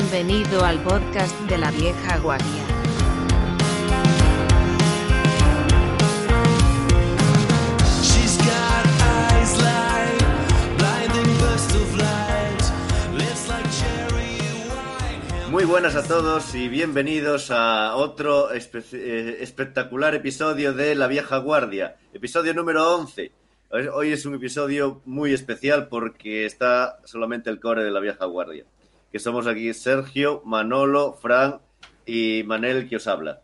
Bienvenido al podcast de la vieja guardia. Muy buenas a todos y bienvenidos a otro espe- eh, espectacular episodio de La Vieja Guardia, episodio número 11. Hoy- Hoy es un episodio muy especial porque está solamente el core de La Vieja Guardia, que somos aquí Sergio, Manolo, Fran y Manel que os habla.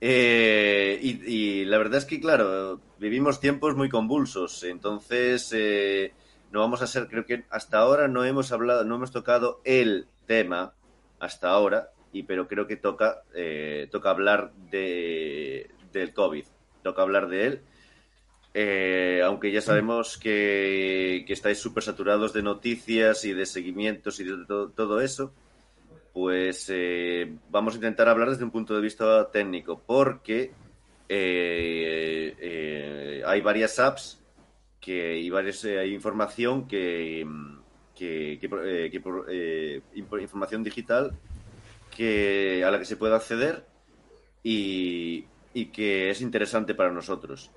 Eh, y, la verdad es que, claro, vivimos tiempos muy convulsos, entonces eh, no vamos a ser, creo que hasta ahora no hemos hablado, no hemos tocado el tema hasta ahora, y pero creo que toca, eh, toca hablar de, del COVID, toca hablar de él, eh, aunque ya sabemos que, que estáis súper saturados de noticias y de seguimientos y de to- todo eso, pues eh, vamos a intentar hablar desde un punto de vista técnico, porque eh, hay varias apps que, y varias, hay información que, mm, información digital que, a la que se puede acceder y, y que es interesante para nosotros.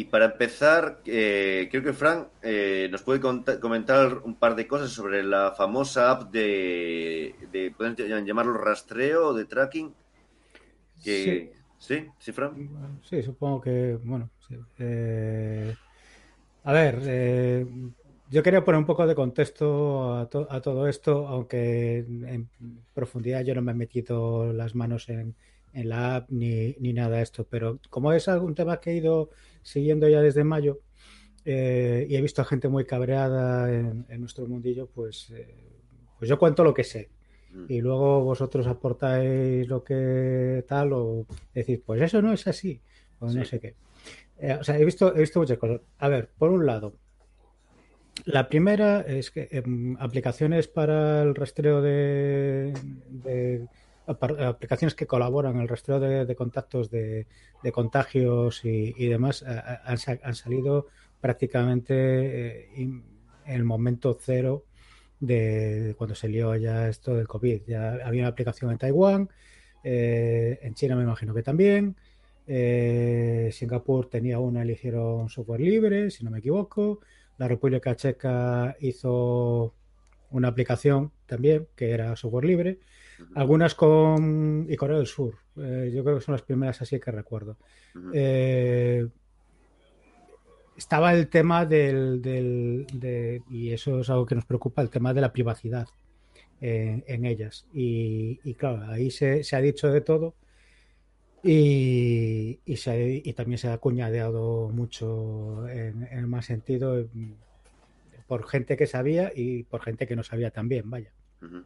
Y para empezar, eh, creo que Frank eh, nos puede comentar un par de cosas sobre la famosa app de, de pueden llamarlo rastreo o de tracking. Que, ¿Sí? ¿Sí, Fran? Sí, supongo que, bueno, sí. Eh, a ver, eh, yo quería poner un poco de contexto a, to- a todo esto, aunque en profundidad yo no me he metido las manos en, en la app ni, ni nada de esto, pero como es algún tema que he ido siguiendo ya desde mayo eh, y he visto a gente muy cabreada en, en nuestro mundillo, pues, eh, pues yo cuento lo que sé Mm. y luego vosotros aportáis lo que tal o decir, pues eso no es así, o no sé qué. Eh, o sea, he visto, he visto muchas cosas. A ver, por un lado, la primera es que em, aplicaciones para el rastreo de, aplicaciones que colaboran el rastreo de, contactos de, contagios y, demás han, sa- han salido prácticamente eh, en el momento cero de, cuando se lió ya esto del COVID. Ya había una aplicación en Taiwán, eh, en China me imagino que también. eh, Singapur tenía una hicieron software libre, si no me equivoco. La República Checa hizo una aplicación también que era software libre. Algunas con. y Corea del Sur. eh, yo creo que son las primeras así que recuerdo. Eh, estaba el tema del, del- de- y eso es algo que nos preocupa, el tema de la privacidad en, en ellas. Y, y claro, ahí se, se ha dicho de todo y, y, se y también se ha cuñadeado mucho en, en el más sentido mm, por gente que sabía y por gente que no sabía también, vaya. Ujú.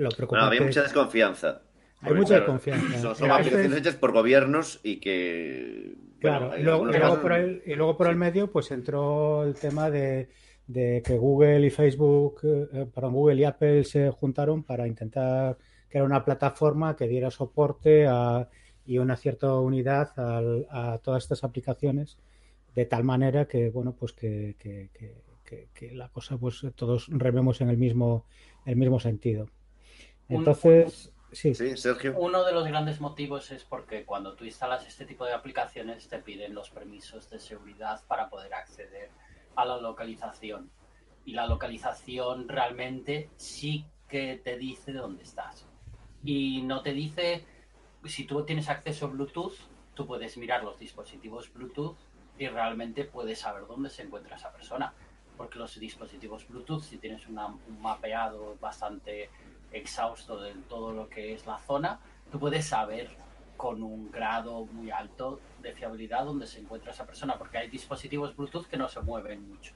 Lo Bueno, había mucha desconfianza. Hay mucha claro, desconfianza. Son, son aplicaciones hechas por gobiernos y que. Claro, bueno, luego, casos- por el, y luego por el medio pues entró el tema de, de que Google y Facebook, eh, perdón, Google y Apple se juntaron para intentar crear una plataforma que diera soporte a, y una cierta unidad a todas estas aplicaciones de tal manera que bueno pues que, que- que- que- que la cosa pues todos rememos en el mismo el mismo sentido. Un- Entonces, sí, Sí, Sergio. Uno de los grandes motivos es porque cuando tú instalas este tipo de aplicaciones te piden los permisos de seguridad para poder acceder a la localización. Y la localización realmente sí que te dice dónde estás. Y no te dice, si tú tienes acceso a Bluetooth, tú puedes mirar los dispositivos Bluetooth y realmente puedes saber dónde se encuentra esa persona. Porque los dispositivos Bluetooth, si tienes una- un mapeado bastante exhausto de todo lo que es la zona, tú puedes saber con un grado muy alto de fiabilidad dónde se encuentra esa persona, porque hay dispositivos Bluetooth que no se mueven mucho.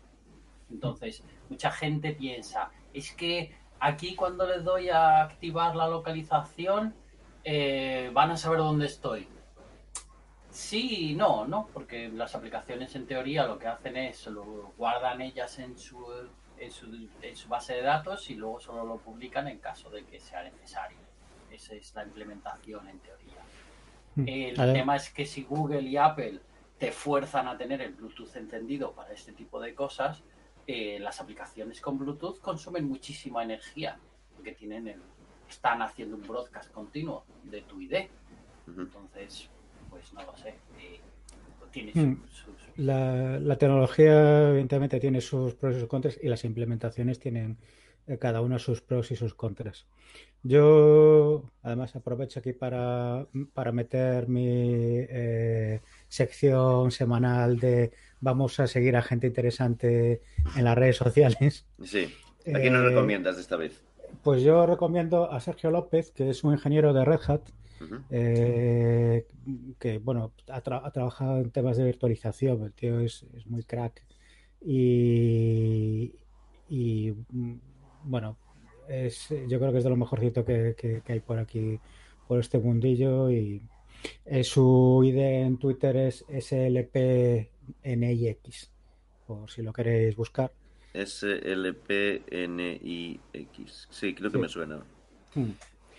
Entonces, mucha gente piensa, es que aquí cuando les doy a activar la localización, eh, van a saber dónde estoy. Sí no, ¿no? Porque las aplicaciones en teoría lo que hacen es lo guardan ellas en su, en su, en su base de datos y luego solo lo publican en caso de que sea necesario. Esa es la implementación en teoría. El A ver. tema es que si Google y Apple te fuerzan a tener el Bluetooth encendido para este tipo de cosas, eh, las aplicaciones con Bluetooth consumen muchísima energía, porque tienen el están haciendo un broadcast continuo de tu ID. Entonces, pues no lo sé. eh, tiene Mm. La, la tecnología, evidentemente, tiene sus pros y sus contras y las implementaciones tienen eh, cada una sus pros y sus contras. Yo, además, aprovecho aquí para, para meter mi eh, sección semanal de vamos a seguir a gente interesante en las redes sociales. Sí. ¿A quién nos Eh, recomiendas esta vez? Pues yo recomiendo a Sergio López, que es un ingeniero de Red Hat, Eh, que bueno, ha, tra- ha trabajado en temas de virtualización, el tío es, es muy crack y, y, mm, bueno, es, yo creo que es de lo mejorcito que, que- que hay por aquí, por este mundillo y eh, su ID en Twitter es SLPNIX, por si lo queréis buscar. S-L-P-N-I-X. Sí, creo que Sí. me suena. Mm.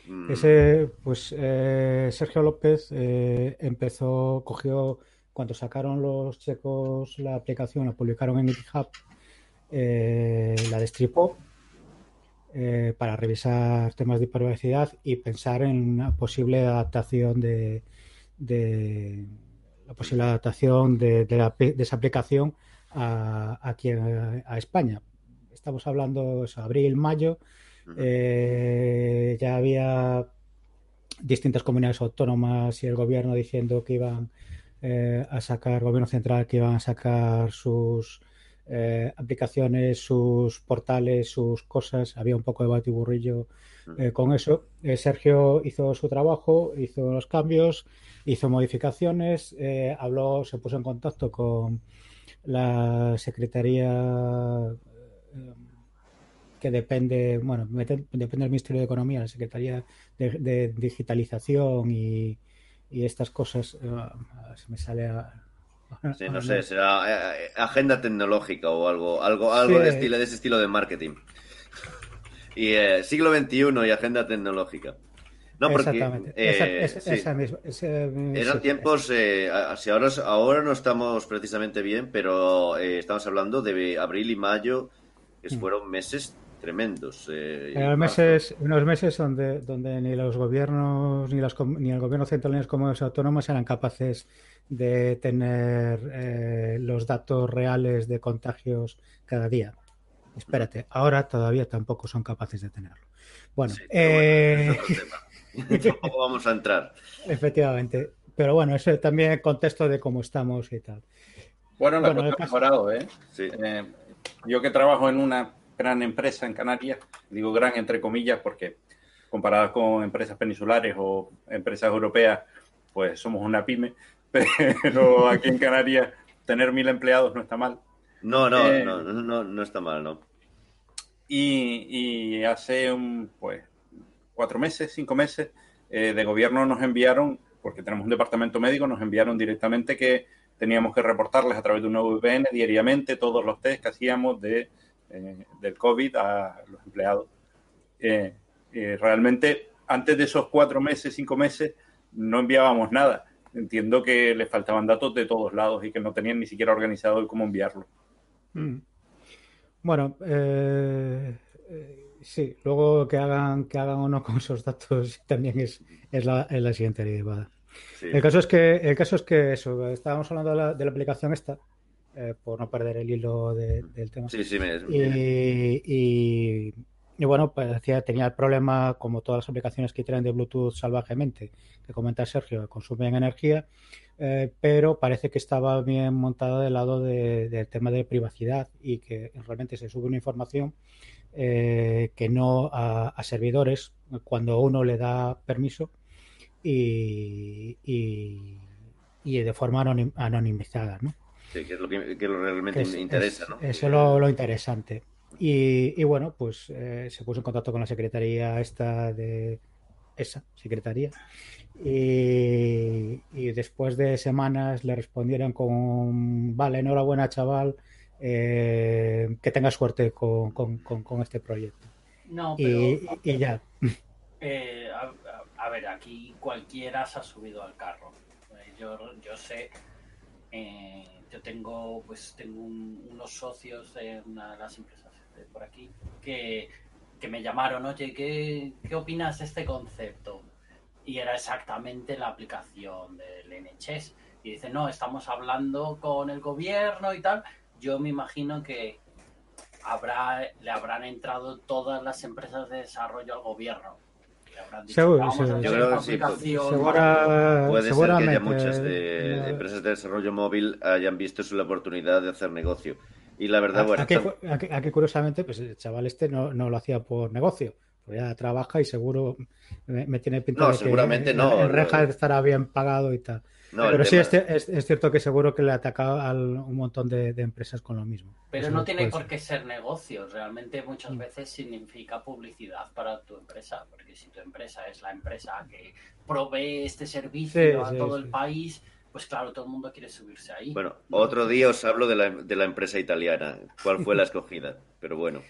Mm, Ese, pues eh, Sergio López eh, empezó, cogió, cuando sacaron los checos la aplicación, la publicaron en GitHub, eh, la destripó para revisar temas de privacidad y pensar en una posible adaptación de, de- la posible adaptación de, de la- de esa aplicación a, aquí a, a España. Estamos hablando eso, abril, mayo. Eh, ya había distintas comunidades autónomas y el gobierno diciendo que iban eh, a sacar, gobierno central, que iban a sacar sus eh, aplicaciones, sus portales, sus cosas. Había un poco de batiburrillo eh, con eso. Sergio hizo su trabajo, hizo los cambios, hizo modificaciones, habló, se puso en contacto con la Secretaría que depende, bueno, depende del Ministerio de Economía, la Secretaría de, de Digitalización y, y estas cosas. eh, se me sale a- Sí, no sé, será eh, agenda tecnológica o algo, algo, algo Sí. de, estilo, de ese estilo de marketing. Y eh, siglo XXI y agenda tecnológica. No, porque Exactamente. eh, esa, esa- sí. esa misma- eran tiempos, eh, si ahora, ahora no estamos precisamente bien, pero eh, estamos hablando de abril y mayo, que Mm. fueron meses tremendos. eh, marzo. meses, unos meses donde, donde ni los gobiernos, ni, las, com- ni el gobierno central ni las comunidades autónomas eran capaces de tener eh, los datos reales de contagios cada día. Espérate, ahora todavía tampoco son capaces de tenerlo. Bueno, Sí, bueno, eh. Tampoco vamos a entrar. efectivamente. Pero bueno, eso también el contexto de cómo estamos y tal. Bueno, la Bueno, cosa ha mejorado, ¿eh? Sí. Eh, Yo que trabajo en una gran empresa en Canarias, digo gran entre comillas porque comparada con empresas peninsulares o empresas europeas, pues somos una pyme, pero aquí en Canarias tener mil empleados no está mal. No, no, Eh, no, no, no, está mal, ¿no? Y, y hace un, pues, cuatro meses, cinco meses, eh, de gobierno nos enviaron, porque tenemos un departamento médico, nos enviaron directamente que teníamos que reportarles a través de una VPN diariamente todos los test que hacíamos de, eh, del COVID a los empleados. Eh, eh, realmente, antes de esos cuatro meses, cinco meses, no enviábamos nada. Entiendo que les faltaban datos de todos lados y que no tenían ni siquiera organizado el cómo enviarlo. Mm. Bueno, sí, luego que hagan, que hagan o no con esos datos también es, es, la, es la siguiente derivada. Sí. El caso es que, el caso es que eso, estábamos hablando de la, de la aplicación esta, eh, por no perder el hilo de- del tema. Sí, sí, me, Y, y- y bueno, pues tenía el problema, como todas las aplicaciones que tiran de Bluetooth salvajemente, que comenta Sergio, que consumen energía, eh, pero parece que estaba bien montada del lado de- del tema de privacidad y que realmente se sube una información eh, que no a, a servidores cuando uno le da permiso y, y- y de forma anonim- anonimizada, ¿no? Sí, que es lo que, que lo realmente Que es- interesa, es- ¿no? Eso es lo, lo interesante. Y, y bueno, pues eh, se puso en contacto con la secretaría esta de esa secretaría y, y después de semanas le respondieron con vale, enhorabuena chaval, eh, que tengas suerte con, con- con- con este proyecto. No, pero Y, y ya. eh, a, ver, aquí cualquiera se ha subido al carro. Yo, yo sé, eh, yo tengo, pues tengo un- unos socios de una de las empresas por aquí que, que que me llamaron, oye, ¿qué, ¿qué opinas de este concepto? Y era exactamente la aplicación del NHS. Y dice, no, estamos hablando con el gobierno y tal. Yo me imagino que habrá, le habrán entrado todas las empresas de desarrollo al gobierno. Le habrán dicho, Seguro, "Vamos a seguro. hacer Yo creo que sí, aplicación Segura- Puede ser que haya muchas de, no- empresas de desarrollo móvil hayan visto su la oportunidad de hacer negocio. Y la verdad, bueno, Aquí, tam- aquí- aquí, curiosamente, pues el chaval este no, no lo hacía por negocio. Pues ya trabaja y seguro me, me tiene pinta No, de que seguramente en- no, reja no. estará bien pagado y tal. No, Pero sí, tema- es, ci- es- es cierto que seguro que le ha atacado a un montón de, de empresas con lo mismo. Pero Eso no tiene por qué ser negocio, realmente muchas Mm. veces significa publicidad para tu empresa, porque si tu empresa es la empresa que provee este servicio Sí, a sí, todo sí. el país, pues claro, todo el mundo quiere subirse ahí. Bueno, ¿no? otro día os hablo de la, de la empresa italiana, cuál fue la escogida, pero bueno.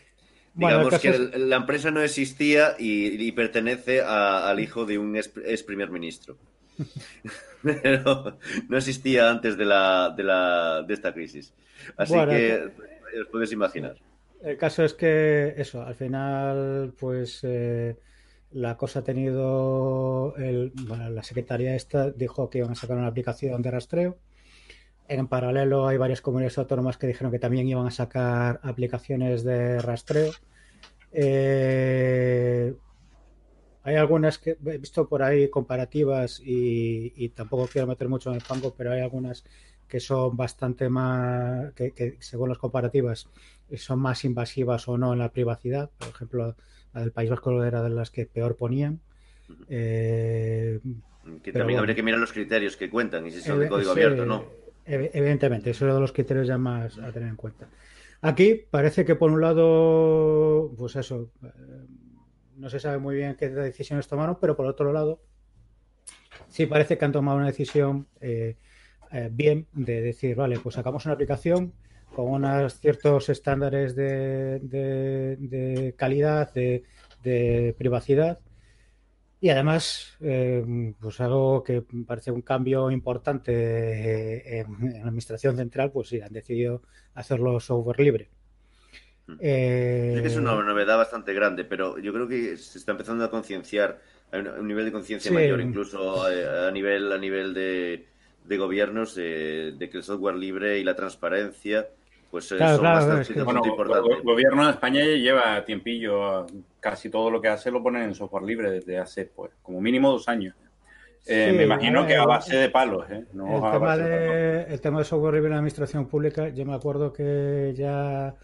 Digamos que es- la empresa no existía y, y pertenece a- al hijo de un ex, ex primer ministro. Pero no existía antes de, la, de, la, de esta crisis. Así Bueno, que os podéis imaginar. El caso es que eso, al final, pues eh, la cosa ha tenido, el, bueno, la secretaría esta dijo que iban a sacar una aplicación de rastreo. En paralelo hay varias comunidades autónomas que dijeron que también iban a sacar aplicaciones de rastreo. Eh, hay algunas que he visto por ahí comparativas y, y tampoco quiero meter mucho en el fango, pero hay algunas que son bastante más, que, que según las comparativas son más invasivas o no en la privacidad. Por ejemplo, la del País Vasco era de las que peor ponían. Eh, Que también bueno. habría que mirar los criterios que cuentan y si son de eh, código sí, abierto o no. ev- Evidentemente, eso es uno de los criterios ya más a tener en cuenta. Aquí parece que por un lado, pues eso, eh, no se sabe muy bien qué decisiones tomaron, pero por otro lado, sí parece que han tomado una decisión eh, eh, bien de decir, vale, pues sacamos una aplicación con unos ciertos estándares de, de- calidad, de, privacidad. Y además, eh, pues algo que parece un cambio importante eh, en, en la administración central, pues sí, han decidido hacerlo software libre. Eh, Sí que es una novedad bastante grande, pero yo creo que se está empezando a concienciar, hay un, nivel de conciencia Sí. mayor, incluso eh, a nivel, a nivel de, de gobiernos, eh, de que el software libre y la transparencia pues eh, Claro, son claro, bastante, es que- bastante Bueno, importantes. el gobierno de España lleva tiempillo, casi todo lo que hace lo pone en software libre desde hace, pues, como mínimo dos años. Eh, Sí, me imagino a que a base de palos, ¿eh? No el, a tema base de palos. de, el tema de software libre en la administración pública, yo me acuerdo que ya,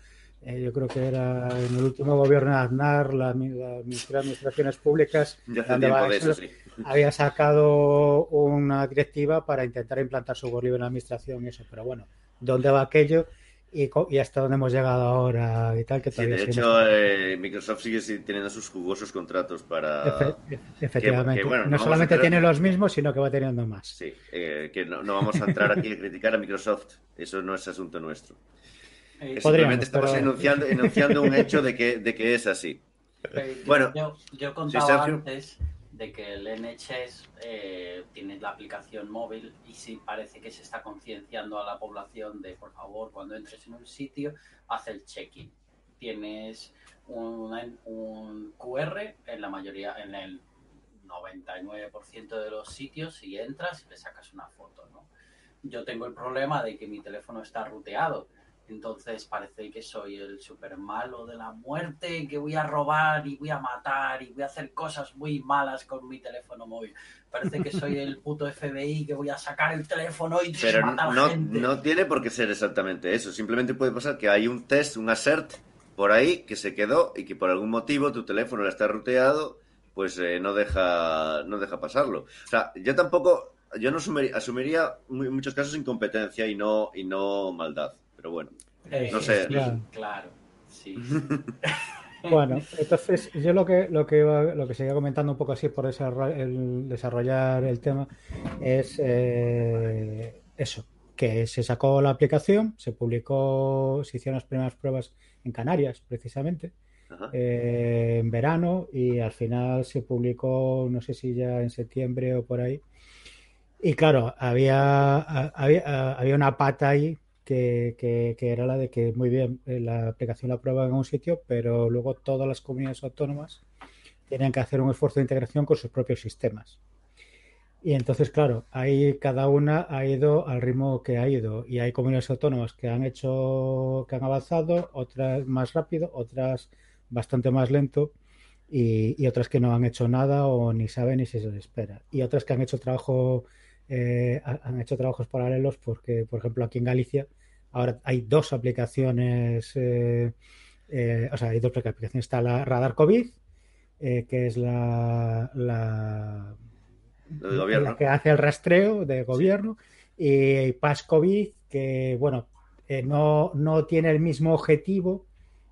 eh, yo creo que era en el último gobierno de Aznar, la, la Ministerio de Administraciones Públicas, donde va eso, sí. había sacado una directiva para intentar implantar software libre en la administración y eso, pero bueno, ¿dónde va aquello? Y, hasta dónde hemos llegado ahora y tal, que Sí, de hecho, eh, Microsoft sigue teniendo sus jugosos contratos para... Efe- efectivamente. que, bueno, no solamente entrar- tiene los mismos, sino que va teniendo más. Sí, eh, que no, no vamos a entrar aquí a criticar a Microsoft, eso no es asunto nuestro. Eh, Simplemente Podríamos, estamos pero- enunciando, enunciando un hecho de que, de que es así. Eh, yo- Bueno. yo, yo contaba antes de que el NHS eh, tiene la aplicación móvil y sí parece que se está concienciando a la población de, por favor, cuando entres en un sitio, haz el check-in. Tienes un QR en la mayoría, en el 99% de los sitios y entras y le sacas una foto, ¿no? Yo tengo el problema de que mi teléfono está ruteado. Entonces parece que soy el super malo de la muerte, que voy a robar y voy a matar y voy a hacer cosas muy malas con mi teléfono móvil. Parece que soy el puto FBI que voy a sacar el teléfono y Pero matar no, gente. no tiene por qué ser exactamente eso. Simplemente puede pasar que hay un test, un assert por ahí que se quedó y que por algún motivo tu teléfono está ruteado, pues eh, no deja no deja pasarlo. O sea, yo tampoco, yo no asumiría, asumiría muchos casos incompetencia y no y no maldad. Pero bueno, Eh, no sé. sí, Claro. claro, sí. Bueno, entonces yo lo que lo que iba- lo que seguía comentando un poco así por desarrollar el, desarrollar el tema es eh, eso, que se sacó la aplicación, se publicó, se hicieron las primeras pruebas en Canarias, precisamente, eh, en verano y al final se publicó, no sé si ya en septiembre o por ahí. Y claro, había, había, había una pata ahí que, que- que era la de que, muy bien, eh, la aplicación la prueban en un sitio, pero luego todas las comunidades autónomas tienen que hacer un esfuerzo de integración con sus propios sistemas. Y entonces, claro, ahí cada una ha ido al ritmo que ha ido. Y hay comunidades autónomas que han hecho, que han avanzado, otras más rápido, otras bastante más lento, y, y otras que no han hecho nada o ni saben ni si se les espera. Y otras que han hecho trabajo, eh, ha- han hecho trabajos paralelos porque, por ejemplo, aquí en Galicia ahora hay dos aplicaciones, eh, eh, o sea, hay dos aplicaciones. Está la Radar COVID, que es la, que hace el rastreo de gobierno y Pass COVID que bueno no, no tiene el mismo objetivo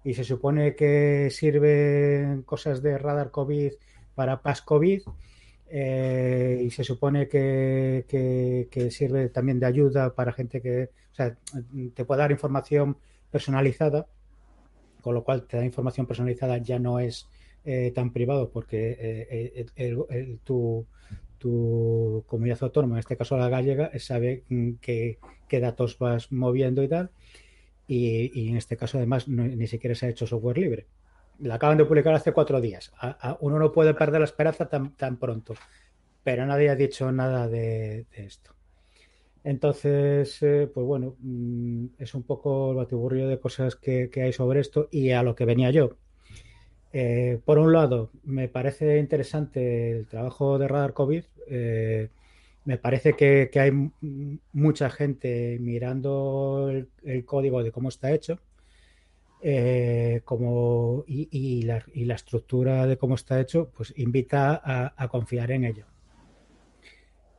y se supone que sirven cosas de radar COVID para Pass COVID eh, y se supone que, sirve también de ayuda para gente que o sea, te puede dar información personalizada con lo cual te da información personalizada ya no es eh, tan privado porque eh, eh, tu, comunidad autónoma, en este caso la gallega, sabe mm, qué, datos vas moviendo y tal. Y, en este caso, además, ni siquiera se ha hecho software libre. La acaban de publicar hace cuatro días. Uno no puede perder la esperanza tan, pronto, pero nadie ha dicho nada de, esto. Entonces, eh, pues bueno, mm, es un poco el batiburrillo de cosas que, hay sobre esto y a lo que venía yo. Eh, por un lado, me parece interesante el trabajo de Radar COVID. eh, me parece que, hay mucha gente mirando el código de cómo está hecho eh, como, y, y la, y la estructura de cómo está hecho, pues invita a, a confiar en ello.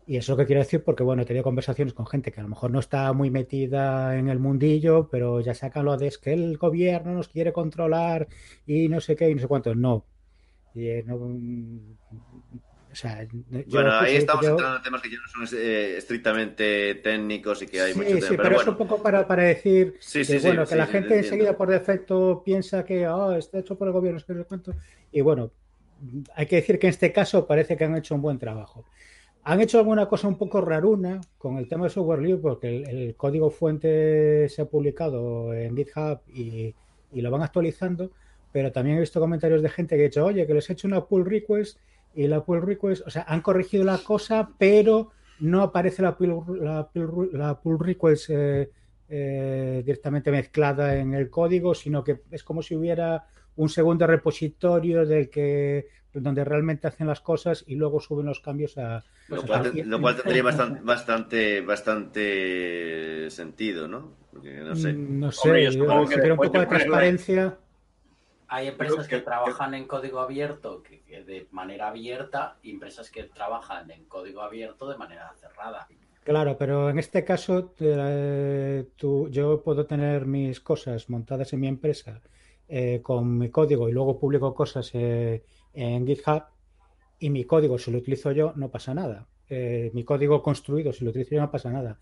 Y eso es lo que quiero decir porque, bueno, he tenido conversaciones con gente que a lo mejor no está muy metida en el mundillo, pero ya sacan lo de es que el gobierno nos quiere controlar y no sé qué y no sé cuánto. No. Y, eh, no, o sea, Bueno, ahí estamos yo- entrando en temas que ya no son eh, estrictamente técnicos y que hay Sí, mucho sí, pero, pero es un bueno. poco para, para decir Sí, sí, que, bueno, que la gente enseguida por defecto piensa que "Ah, está hecho por el gobierno, no sé qué, no sé cuánto. Y bueno, hay que decir que en este caso parece que han hecho un buen trabajo. Han hecho alguna cosa un poco raruna con el tema de software libre, porque el, el código fuente se ha publicado en GitHub y, y lo van actualizando, pero también he visto comentarios de gente que ha dicho, oye, que les he hecho una pull request y la pull request, o sea, han corregido la cosa, pero no aparece la pull, la pull, la pull request eh, eh, directamente mezclada en el código, sino que es como si hubiera un segundo repositorio del que donde realmente hacen las cosas y luego suben los cambios a Lo cual, lo tendría bastante, bastante, bastante sentido, ¿no? Porque no sé. Mm, No sé, Hombre, yo yo- si un poco de transparencia. Hay empresas que- que, trabajan en código abierto que, que de manera abierta y empresas que trabajan en código abierto de manera cerrada. Claro, pero en este caso eh, tú- yo puedo tener mis cosas montadas en mi empresa eh, con mi código y luego publico cosas eh, en GitHub y mi código, si lo utilizo yo, no pasa nada. Eh, mi código construido, si lo utilizo yo, no pasa nada.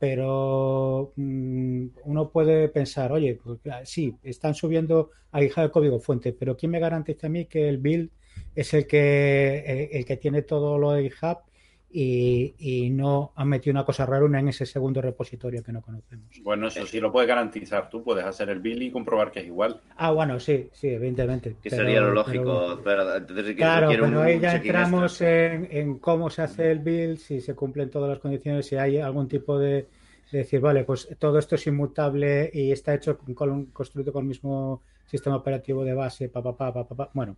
Pero mm, uno puede pensar, oye, pues, ah, sí, están subiendo a GitHub el código fuente, pero ¿quién me garantiza a mí que el build es el que, eh, el que tiene todo lo de GitHub y, y no han metido una cosa rara en ese segundo repositorio que no conocemos? Bueno, eso sí lo puedes garantizar. Tú puedes hacer el bill y comprobar que es igual. Ah, bueno, sí, sí, evidentemente. Que pero- sería lo lógico. pero entonces sí que Claro, pero un- ahí ya entramos en, en cómo se hace el build, si se cumplen todas las condiciones, si hay algún tipo de, de decir, vale, pues todo esto es inmutable y está hecho con, con- construido con el mismo sistema operativo de base, pa, pa, pa, pa, pa, pa. Bueno,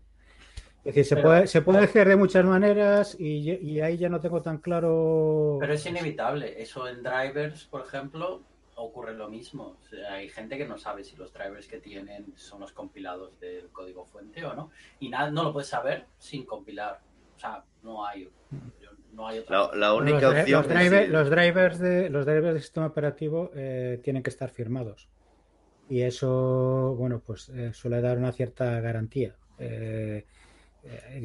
es decir, se Pero- puede, se puede hacer de muchas maneras y, y ahí ya no tengo tan claro. Pero es inevitable. Eso en drivers, por ejemplo, ocurre lo mismo. O sea, hay gente que no sabe si los drivers que tienen son los compilados del código fuente o no. Y nada, no lo puedes saber sin compilar. O sea, no hay, no hay otra. La, única los, opción. los driver- los drivers de los drivers del sistema operativo eh, tienen que estar firmados y eso bueno pues eh, suele dar una cierta garantía eh,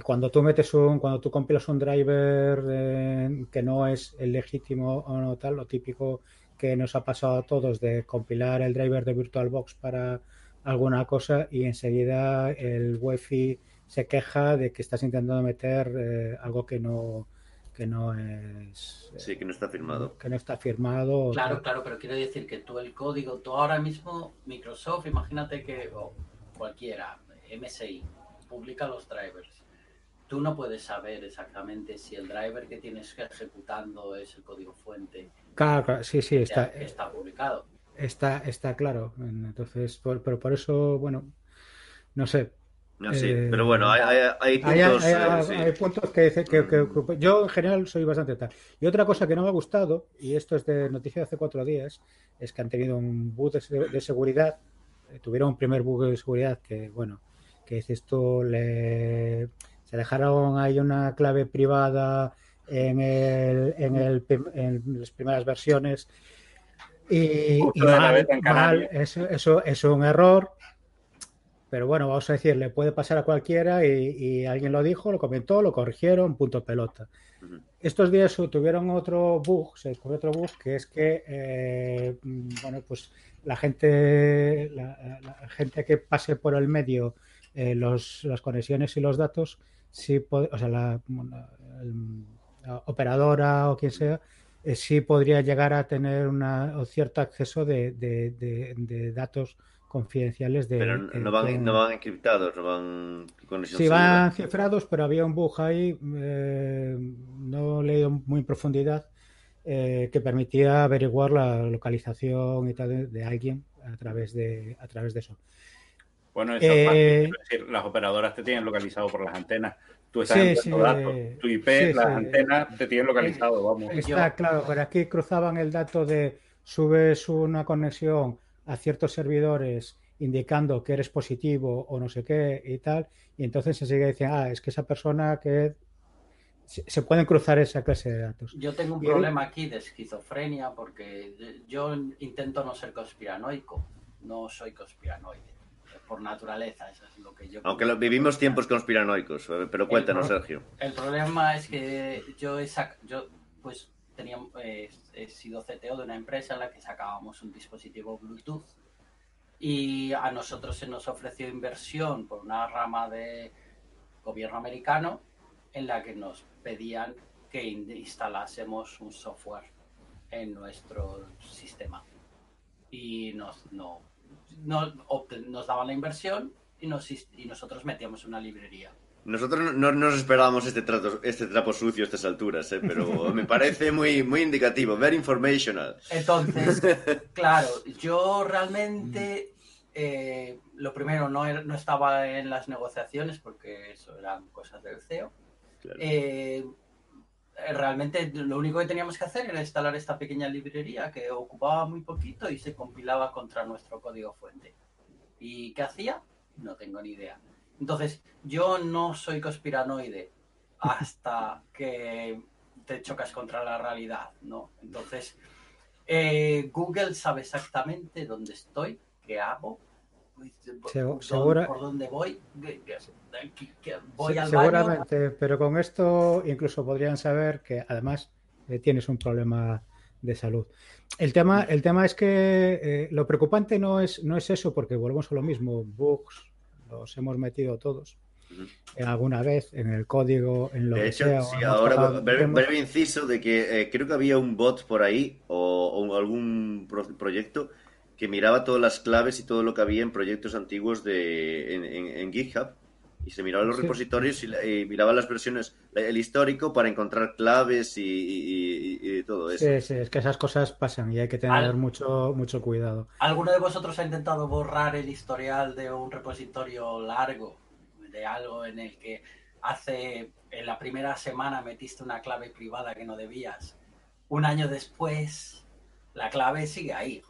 cuando tú metes un cuando tú compilas un driver eh, que no es el legítimo o no tal lo típico que nos ha pasado a todos de compilar el driver de VirtualBox para alguna cosa y enseguida el UEFI se queja de que estás intentando meter eh, algo que no que no es Sí, que no está firmado. que no está firmado. Claro, claro, pero quiero decir que tú el código, tú ahora mismo, Microsoft, imagínate que, o cualquiera, MSI, publica los drivers. Tú no puedes saber exactamente si el driver que tienes que ejecutando es el código fuente Claro, claro, sí, sí, está, publicado. está, está claro. Entonces, por- pero por eso, bueno, no sé. No, sí, Eh, pero bueno, hay, hay, hay puntos. hay- eh, hay- sí. hay puntos que, dice que, que- que- yo en general soy bastante tal. Y otra cosa que no me ha gustado, y esto es de noticia de hace cuatro días, es que han tenido un bug de seguridad. eh, Tuvieron un primer bug de seguridad que, bueno, que dices tú, le, se dejaron ahí una clave privada en, el, en, el, en las primeras versiones. Y, y mal, mal, eso, eso es un error, pero bueno, vamos a decir, le puede pasar a cualquiera y, y alguien lo dijo, lo comentó, lo corrigieron, punto pelota. Estos días tuvieron otro bug, se descubrió otro bug, que es que, eh, mm, bueno, pues la gente, la, la gente que pase por el medio eh, los, las conexiones y los datos, sí, o sea, la, operadora o quien sea, eh, sí podría llegar a tener una, un cierto acceso de, de- de- de datos confidenciales de Pero no van, no van encriptados, no van con Sí, van cifrados, pero había un bug ahí, eh, no he leído muy en profundidad, eh, que permitía averiguar la localización y tal de, de alguien a través de, a través de eso. Bueno, eso es Eh, fácil. Es decir, las operadoras te tienen localizado por las antenas. Tú estás Sí, enviando sí, datos. Tu IP, sí, las sí. antenas te tienen localizado, vamos. Está claro, pero aquí cruzaban el dato de subes una conexión a ciertos servidores indicando que eres positivo o no sé qué y tal, y entonces se sigue diciendo, ah, es que esa persona que se pueden cruzar esa clase de datos. Yo tengo un el- problema aquí de esquizofrenia porque yo intento no ser conspiranoico, no soy conspiranoide, por naturaleza, eso es lo que yo... Aunque lo- vivimos tiempos conspiranoicos, eh, pero cuéntanos, Sergio. El problema es que yo he sac- yo pues tenía eh, he sido CTO de una empresa en la que sacábamos un dispositivo Bluetooth y a nosotros se nos ofreció inversión por una rama de gobierno americano en la que nos pedían que in- instalásemos un software en nuestro sistema y nos no, nos daban la inversión y nos is- y nosotros metíamos una librería Nosotros no, no nos esperábamos este, trato, este trapo sucio a estas alturas, eh, pero me parece muy, muy indicativo, very informational. Entonces, claro, yo realmente eh, lo primero no, estaba en las negociaciones porque eso eran cosas del CEO. Claro. Eh, realmente lo único que teníamos que hacer era instalar esta pequeña librería que ocupaba muy poquito y se compilaba contra nuestro código fuente. ¿Y qué hacía? No tengo ni idea. Entonces, yo no soy conspiranoide hasta que te chocas contra la realidad, ¿no? Entonces, eh, Google sabe exactamente dónde estoy, qué hago, Segu- segura- por dónde voy, que- que- que- que voy Se- al baño. Seguramente, pero con esto incluso podrían saber que además eh, tienes un problema de salud. El tema, el tema es que eh, lo preocupante no es, no es eso, porque volvemos a lo mismo, bugs los hemos metido todos eh, alguna vez en el código, en lo De que hecho, sea. sí, ahora breve, hemos- breve inciso de que eh, creo que había un bot por ahí o, o algún pro- proyecto que miraba todas las claves y todo lo que había en proyectos antiguos de, en, en- en GitHub y se miraba los Sí. repositorios y, la- y miraba las versiones, el histórico para encontrar claves y, y- y- y todo eso. Sí, sí, es que esas cosas pasan y hay que tener Al- mucho, mucho cuidado. ¿Alguno de vosotros ha intentado borrar el historial de un repositorio largo? De algo en el que hace, en la primera semana metiste una clave privada que no debías. Un año después, la clave sigue ahí.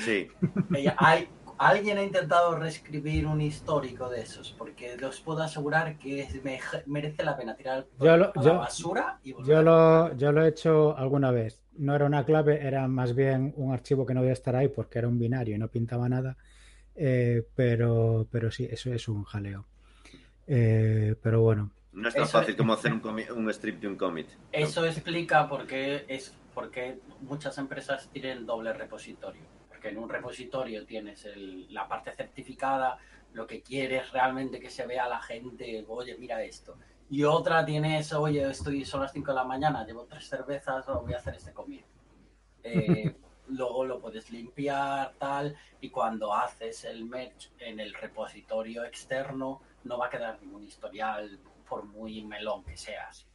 Sí. Ella- hay, alguien ha intentado reescribir un histórico de esos, porque os puedo asegurar que es- me- merece la pena tirar Yo lo- a la yo- basura y volver Yo lo, yo lo he hecho alguna vez. No era una clave, era más bien un archivo que no debía estar ahí porque era un binario y no pintaba nada. Eh, pero, pero sí, eso es un jaleo. Eh, pero bueno, No es tan Eso- fácil como hacer un, un strip de un commit. Eso explica por qué, es, por qué muchas empresas tienen doble repositorio. Porque en un repositorio tienes el- la parte certificada, lo que quieres realmente que se vea la gente, oye, mira esto. Y otra tienes, oye, estoy son las 5 de la mañana, llevo tres cervezas, voy a hacer este commit. Eh, luego lo puedes limpiar, tal, y cuando haces el merge en el repositorio externo, no va a quedar ningún historial, por muy melón que seas.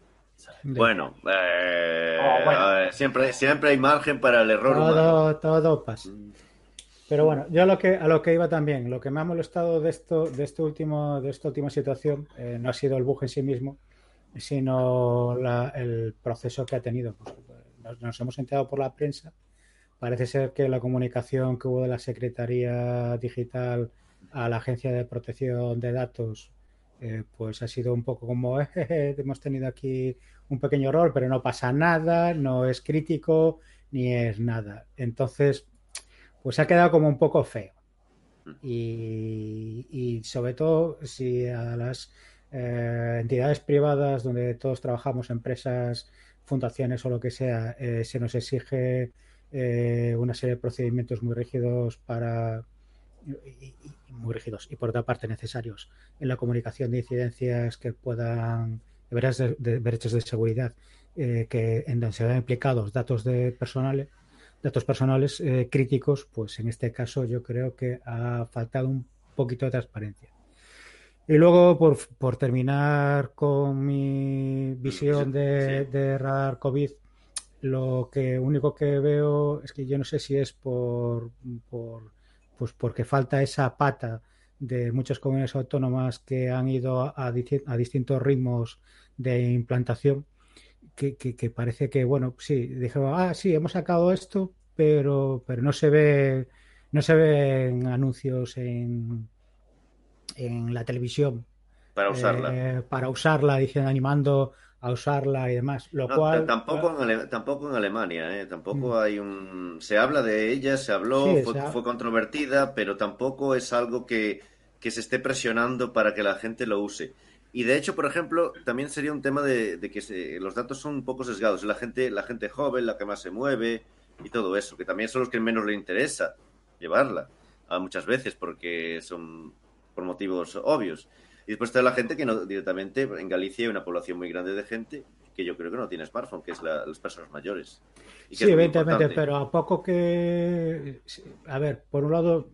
Bueno, eh, Oh, bueno. ver, siempre, siempre hay margen para el error humano. todo, todo pasa. Pero bueno, yo a lo que a lo que iba también, lo que me ha molestado de esto, de este último, de esta última situación, eh, no ha sido el bug en sí mismo, sino la- el proceso que ha tenido. Pues, nos, nos hemos enterado por la prensa. Parece ser que la comunicación que hubo de la Secretaría Digital a la Agencia de Protección de Datos, eh, pues ha sido un poco como "Eh, hemos tenido aquí un pequeño error, pero no pasa nada, no es crítico ni es nada. Entonces, pues ha quedado como un poco feo. Y, y sobre todo si a las eh, entidades privadas donde todos trabajamos, empresas, fundaciones o lo que sea, eh, se nos exige una serie de procedimientos muy rígidos para y, muy rígidos y por otra parte necesarios en la comunicación de incidencias que puedan de brechas de, de brechas de seguridad eh, que en donde se vean implicados datos de personales datos personales eh, críticos, pues en este caso yo creo que ha faltado un poquito de transparencia. Y luego, por, por terminar con mi visión de, Sí. de radar COVID, lo que único que veo es que yo no sé si es por, por pues porque falta esa pata de muchas comunidades autónomas que han ido a, a disti- a distintos ritmos de implantación que, que- que parece que, bueno, sí, dijeron, ah, sí, hemos sacado esto, pero, pero no se ve, no se ven anuncios en, en la televisión Para usarla. eh, para usarla, dicen, animando a usarla y demás. Lo No, cual. tampoco, en Ale- tampoco en Alemania, ¿eh? Tampoco hay un... Se habla de ella, se habló, Sí, fue, fue controvertida, pero tampoco es algo que, que se esté presionando para que la gente lo use. Y de hecho, por ejemplo, también sería un tema de, de que se- los datos son un poco sesgados. La gente, la gente joven, la que más se mueve y todo eso, que también son los que menos le interesa llevarla a muchas veces porque son por motivos obvios. Y después está la gente que no directamente en Galicia hay una población muy grande de gente que yo creo que no tiene smartphone, que es la- las personas mayores. Y que Sí, evidentemente, pero a poco que. A ver, por un lado,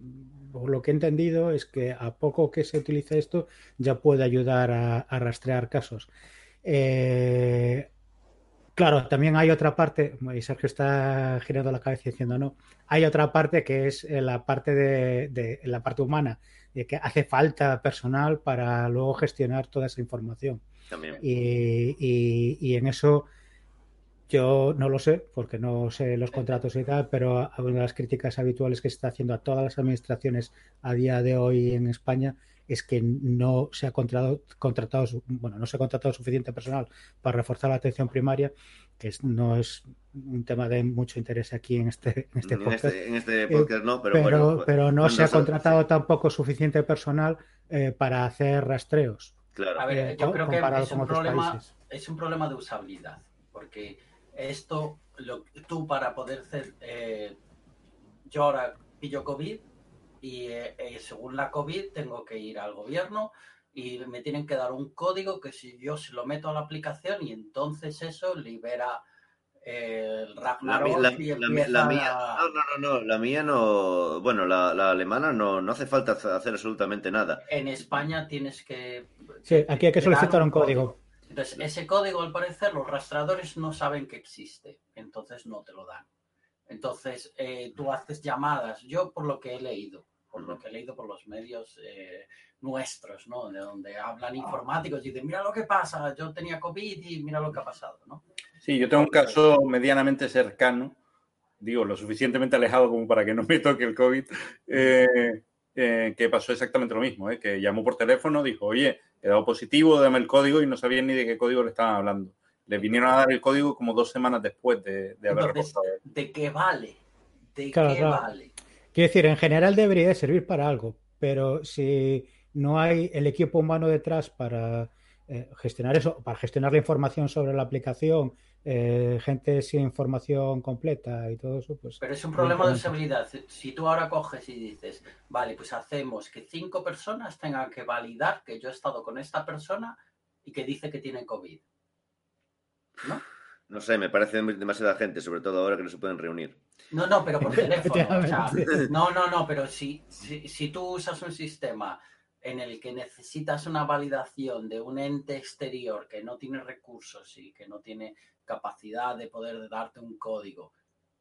por lo que he entendido es que a poco que se utilice esto ya puede ayudar a, a rastrear casos. Eh, claro, también hay otra parte, y Sergio está girando la cabeza diciendo no, hay otra parte que es eh, la parte de, de- la parte humana, de que hace falta personal para luego gestionar toda esa información. También. Y, y- y en eso yo no lo sé, porque no sé los contratos y tal, pero una de las críticas habituales que se está haciendo a todas las administraciones a día de hoy en España es que no se ha contratado, contratado bueno, no se ha contratado suficiente personal para reforzar la atención primaria, que es- no es un tema de mucho interés aquí en este, en este en, podcast. este, en este podcast no, pero, pero, bueno. pues, pero no se ha sal- contratado tampoco suficiente personal eh, para hacer rastreos. Claro. A ver, Eh, yo creo que es un, problema, es un problema de usabilidad, porque esto, lo, tú para poder hacer, eh, yo ahora pillo COVID y eh, según la COVID tengo que ir al gobierno y me tienen que dar un código que si yo se lo meto a la aplicación y entonces eso libera el Ragnarok la- y la mi- empieza la mía, a- no, no, no, no, la mía no, bueno, la, la alemana no, no hace falta hacer absolutamente nada. En España tienes que... Sí, aquí hay que solicitar un código. Entonces, ese código, al parecer, los rastreadores no saben que existe, entonces no te lo dan. Entonces, eh, tú haces llamadas, yo por lo que he leído, por lo que he leído por los medios eh, nuestros, ¿no? De donde hablan informáticos y dicen, mira lo que pasa, yo tenía COVID y mira lo que ha pasado, ¿no? Sí, yo tengo un caso medianamente cercano, digo, lo suficientemente alejado como para que no me toque el COVID, eh, eh, que pasó exactamente lo mismo, eh, que llamó por teléfono, dijo, oye, he dado positivo, dame el código y no sabían ni de qué código le estaban hablando. Le vinieron a dar el código como dos semanas después de, de haber Entonces, reportado. ¿de qué vale? ¿De Claro, qué claro. vale? Quiero decir, en general debería de servir para algo, pero si no hay el equipo humano detrás para eh, gestionar eso, para gestionar la información sobre la aplicación, eh, gente sin información completa y todo eso, pues Pero es un problema de usabilidad. Si tú ahora coges y dices, vale, pues hacemos que cinco personas tengan que validar que yo he estado con esta persona y que dice que tiene COVID. ¿No? No sé, me parece demasiada gente, sobre todo ahora que no se pueden reunir. No, no, pero por teléfono. o sea, no, no, no, pero si, si, si tú usas un sistema en el que necesitas una validación de un ente exterior que no tiene recursos y que no tiene capacidad de poder darte un código,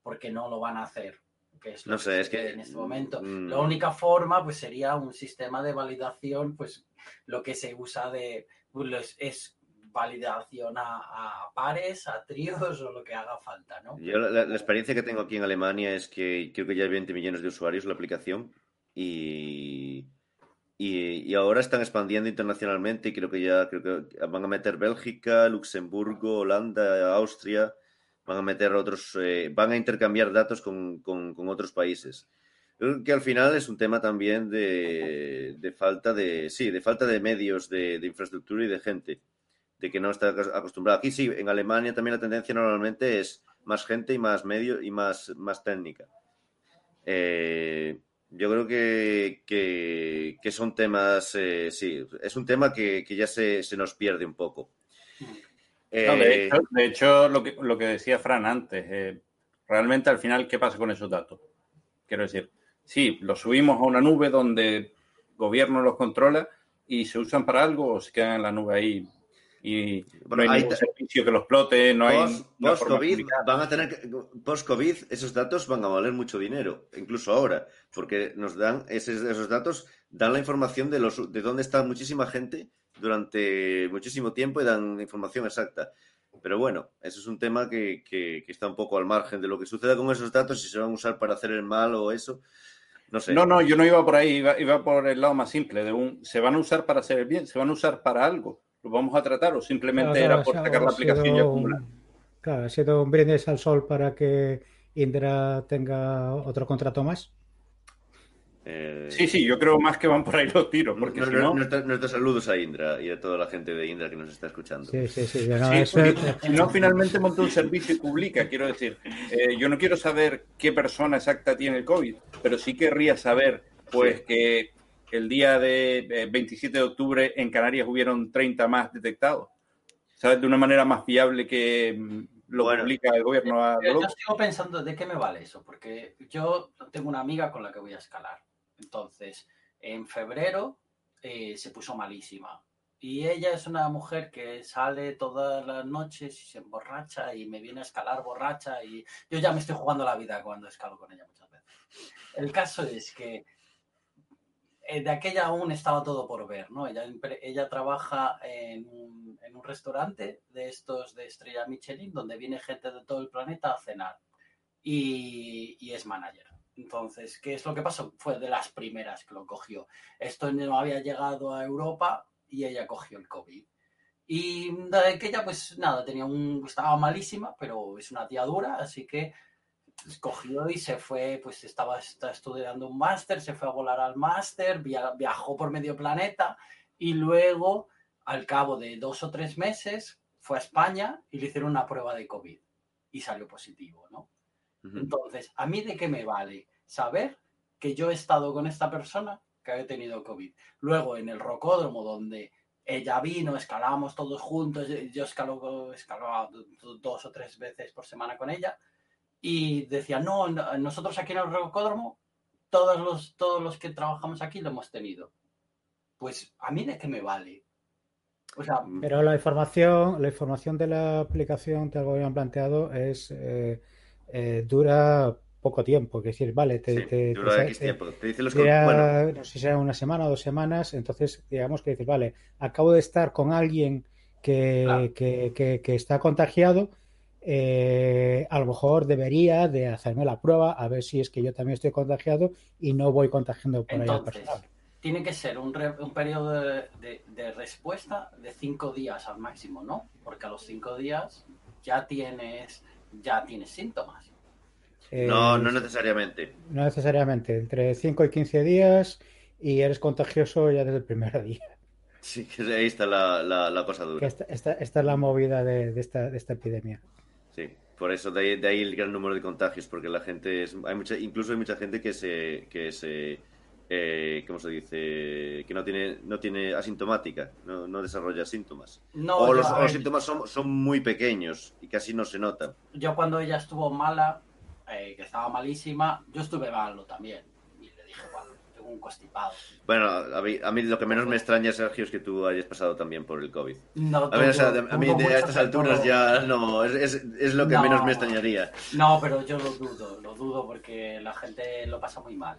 porque no lo van a hacer. Que es lo No sé, es sucede que- en este momento. mm. La única forma pues sería un sistema de validación, pues lo que se usa de pues, es validación a, pares, a tríos o lo que haga falta, ¿no? Yo la, experiencia que tengo aquí en Alemania es que creo que ya hay 20 millones de usuarios la aplicación y, y, ahora están expandiendo internacionalmente y creo que ya creo que van a meter Bélgica, Luxemburgo, Holanda, Austria, van a meter otros, eh, van a intercambiar datos con, con- otros países. Creo que al final es un tema también de, de falta de, sí, de falta de medios, de infraestructura y de gente, de que no está acostumbrado. Aquí sí, en Alemania también la tendencia normalmente es más gente y más medio y más, más técnica. Eh, yo creo que, que, que son temas, eh, sí, es un tema que, que ya se, se nos pierde un poco. Eh, No, de, hecho, de hecho, lo que, lo que decía Fran antes, realmente al final, ¿qué pasa con esos datos? Quiero decir, sí, los subimos a una nube donde el gobierno los controla y se usan para algo o se quedan en la nube ahí y Bueno, no hay ahí ningún servicio que los explote, no hay Post, una forma COVID publicada. van a tener que, post COVID esos datos van a valer mucho dinero, incluso ahora, porque nos dan esos, esos datos dan la información de los de dónde está muchísima gente durante muchísimo tiempo y dan información exacta. Pero bueno, eso es un tema que, que- que está un poco al margen de lo que suceda con esos datos, si se van a usar para hacer el mal o eso. No sé. No, no, yo no iba por ahí, iba, iba por el lado más simple, de un, ¿se van a usar para hacer el bien? ¿Se van a usar para algo? ¿Lo vamos a tratar o simplemente Claro, era por sacar la sido aplicación y acumular? Claro, ha sido un brindis al sol para que Indra tenga otro contrato más. Eh, Sí, sí, yo creo más que van por ahí los tiros, porque no- si no- no... nuestra- nuestros saludos a Indra y a toda la gente de Indra que nos está escuchando. Sí, sí, sí. no, Sí, eso- porque si no, finalmente monta un servicio y publica. Quiero decir, eh, yo no quiero saber qué persona exacta tiene el COVID, pero sí querría saber, pues, Sí. que el día de eh, 27 de octubre en Canarias hubieron 30 más detectados. ¿Sabes? De una manera más fiable que mm, lo Bueno. publica el gobierno a Yo sigo pensando, ¿de qué me vale eso? Porque yo tengo una amiga con la que voy a escalar. Entonces, en febrero eh, se puso malísima. Y ella es una mujer que sale todas las noches y se emborracha y me viene a escalar borracha y yo ya me estoy jugando la vida cuando escalo con ella muchas veces. El caso es que eh, de aquella aún estaba todo por ver, ¿no? Ella, ella trabaja en un, en un restaurante de estos de estrella Michelin donde viene gente de todo el planeta a cenar y, y es manager. Entonces, ¿qué es lo que pasó? Fue de las primeras que lo cogió. Esto no había llegado a Europa y ella cogió el COVID. Y de aquella, pues nada, tenía un, estaba malísima, pero es una tía dura, así que cogió y se fue, pues estaba, está estudiando un máster, se fue a volar al máster, via- viajó por medio planeta y luego, al cabo de dos o tres meses, fue a España y le hicieron una prueba de COVID y salió positivo, ¿no? Entonces, ¿a mí de qué me vale saber que yo he estado con esta persona que había tenido COVID? Luego, en el rocódromo, donde ella vino, escalábamos todos juntos, yo- escalo, escalaba do- do- dos o tres veces por semana con ella, y decía, no, no, nosotros aquí en el rocódromo, todos los, todos los que trabajamos aquí lo hemos tenido. Pues, ¿a mí de qué me vale? O sea, Pero la información, la información de la aplicación tal como habían planteado es eh, eh, dura poco tiempo. Es decir, vale, te, Sí, te- dura te- X tiempo. Te dice los dirá, bueno, no sé si será una semana o dos semanas, entonces digamos que dices, vale, acabo de estar con alguien que, Claro. que, que- que está contagiado, eh, a lo mejor debería de hacerme la prueba a ver si es que yo también estoy contagiado y no voy contagiando por ahí al Entonces, personal. tiene que ser un, re- un periodo de, de- de respuesta de cinco días al máximo, ¿no? Porque a los cinco días ya tienes, ya tienes síntomas. no, Eh, no necesariamente. No necesariamente, entre 5 y 15 días y eres contagioso ya desde el primer día. Sí, que ahí está la, la, la cosa dura. esta, esta- esta es la movida de, de esta, de esta epidemia. Sí, por eso de ahí, de ahí el gran número de contagios, porque la gente es, hay mucha, incluso hay mucha gente que se, que se, eh, ¿cómo se dice? Que no tiene, no tiene asintomática, no, no desarrolla síntomas. No, o los, ver, síntomas son, son muy pequeños y casi no se notan. yo cuando ella estuvo mala, eh, que estaba malísima, yo estuve malo también. Y le dije, bueno, tengo un constipado. Bueno, a mí, a mí lo que menos me extraña, Sergio, es que tú hayas pasado también por el COVID. No, A, ver, o sea, a mí de- a estas alturas ya no, es, es, es lo que No. menos me extrañaría. No, pero yo lo dudo, lo dudo porque la gente lo pasa muy mal.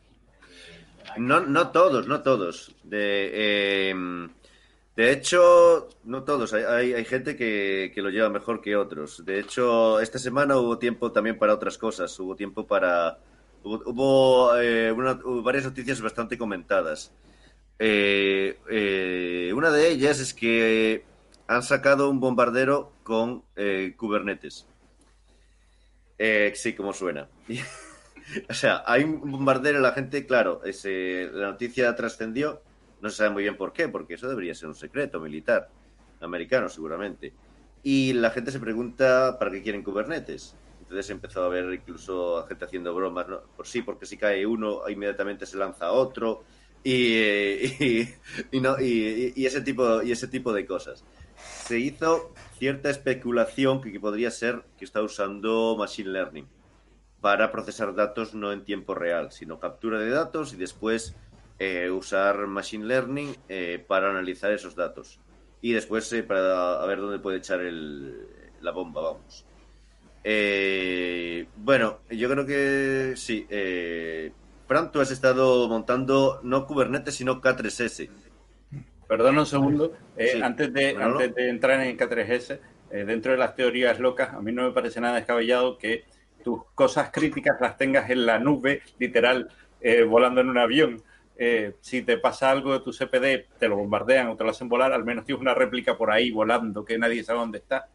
Eh, No, no todos, no todos. De, eh, de hecho, no todos. Hay, hay, hay gente que, que lo lleva mejor que otros. De hecho, esta semana hubo tiempo también para otras cosas. Hubo tiempo para... Hubo, eh, varias noticias bastante comentadas. Eh, eh, una de ellas es que han sacado un bombardero con Kubernetes. Sí, como suena. O sea, hay un bombardero la gente, claro, ese, la noticia trascendió, no se sabe muy bien por qué, porque eso debería ser un secreto militar, americano seguramente. Y la gente se pregunta para qué quieren Kubernetes. Entonces empezó a haber incluso gente haciendo bromas, ¿no? Por sí, porque si cae uno, inmediatamente se lanza otro. Y, y, y no, y, ese tipo, y ese tipo de cosas. Se hizo cierta especulación que podría ser que está usando Machine Learning para procesar datos no en tiempo real, sino captura de datos y después eh, usar Machine Learning eh, para analizar esos datos. Y después eh, para a ver dónde puede echar el- la bomba, vamos. Eh, bueno, yo creo que sí. Eh, Fran, tú has estado montando no Kubernetes, sino K3S. Perdona un segundo. eh, Sí. antes, de, Manolo. antes de entrar en K3S, eh, dentro de las teorías locas, a mí no me parece nada descabellado que tus cosas críticas las tengas en la nube, literal, eh, volando en un avión. Eh, si te pasa algo de tu CPD, te lo bombardean o te lo hacen volar, al menos tienes una réplica por ahí volando que nadie sabe dónde está.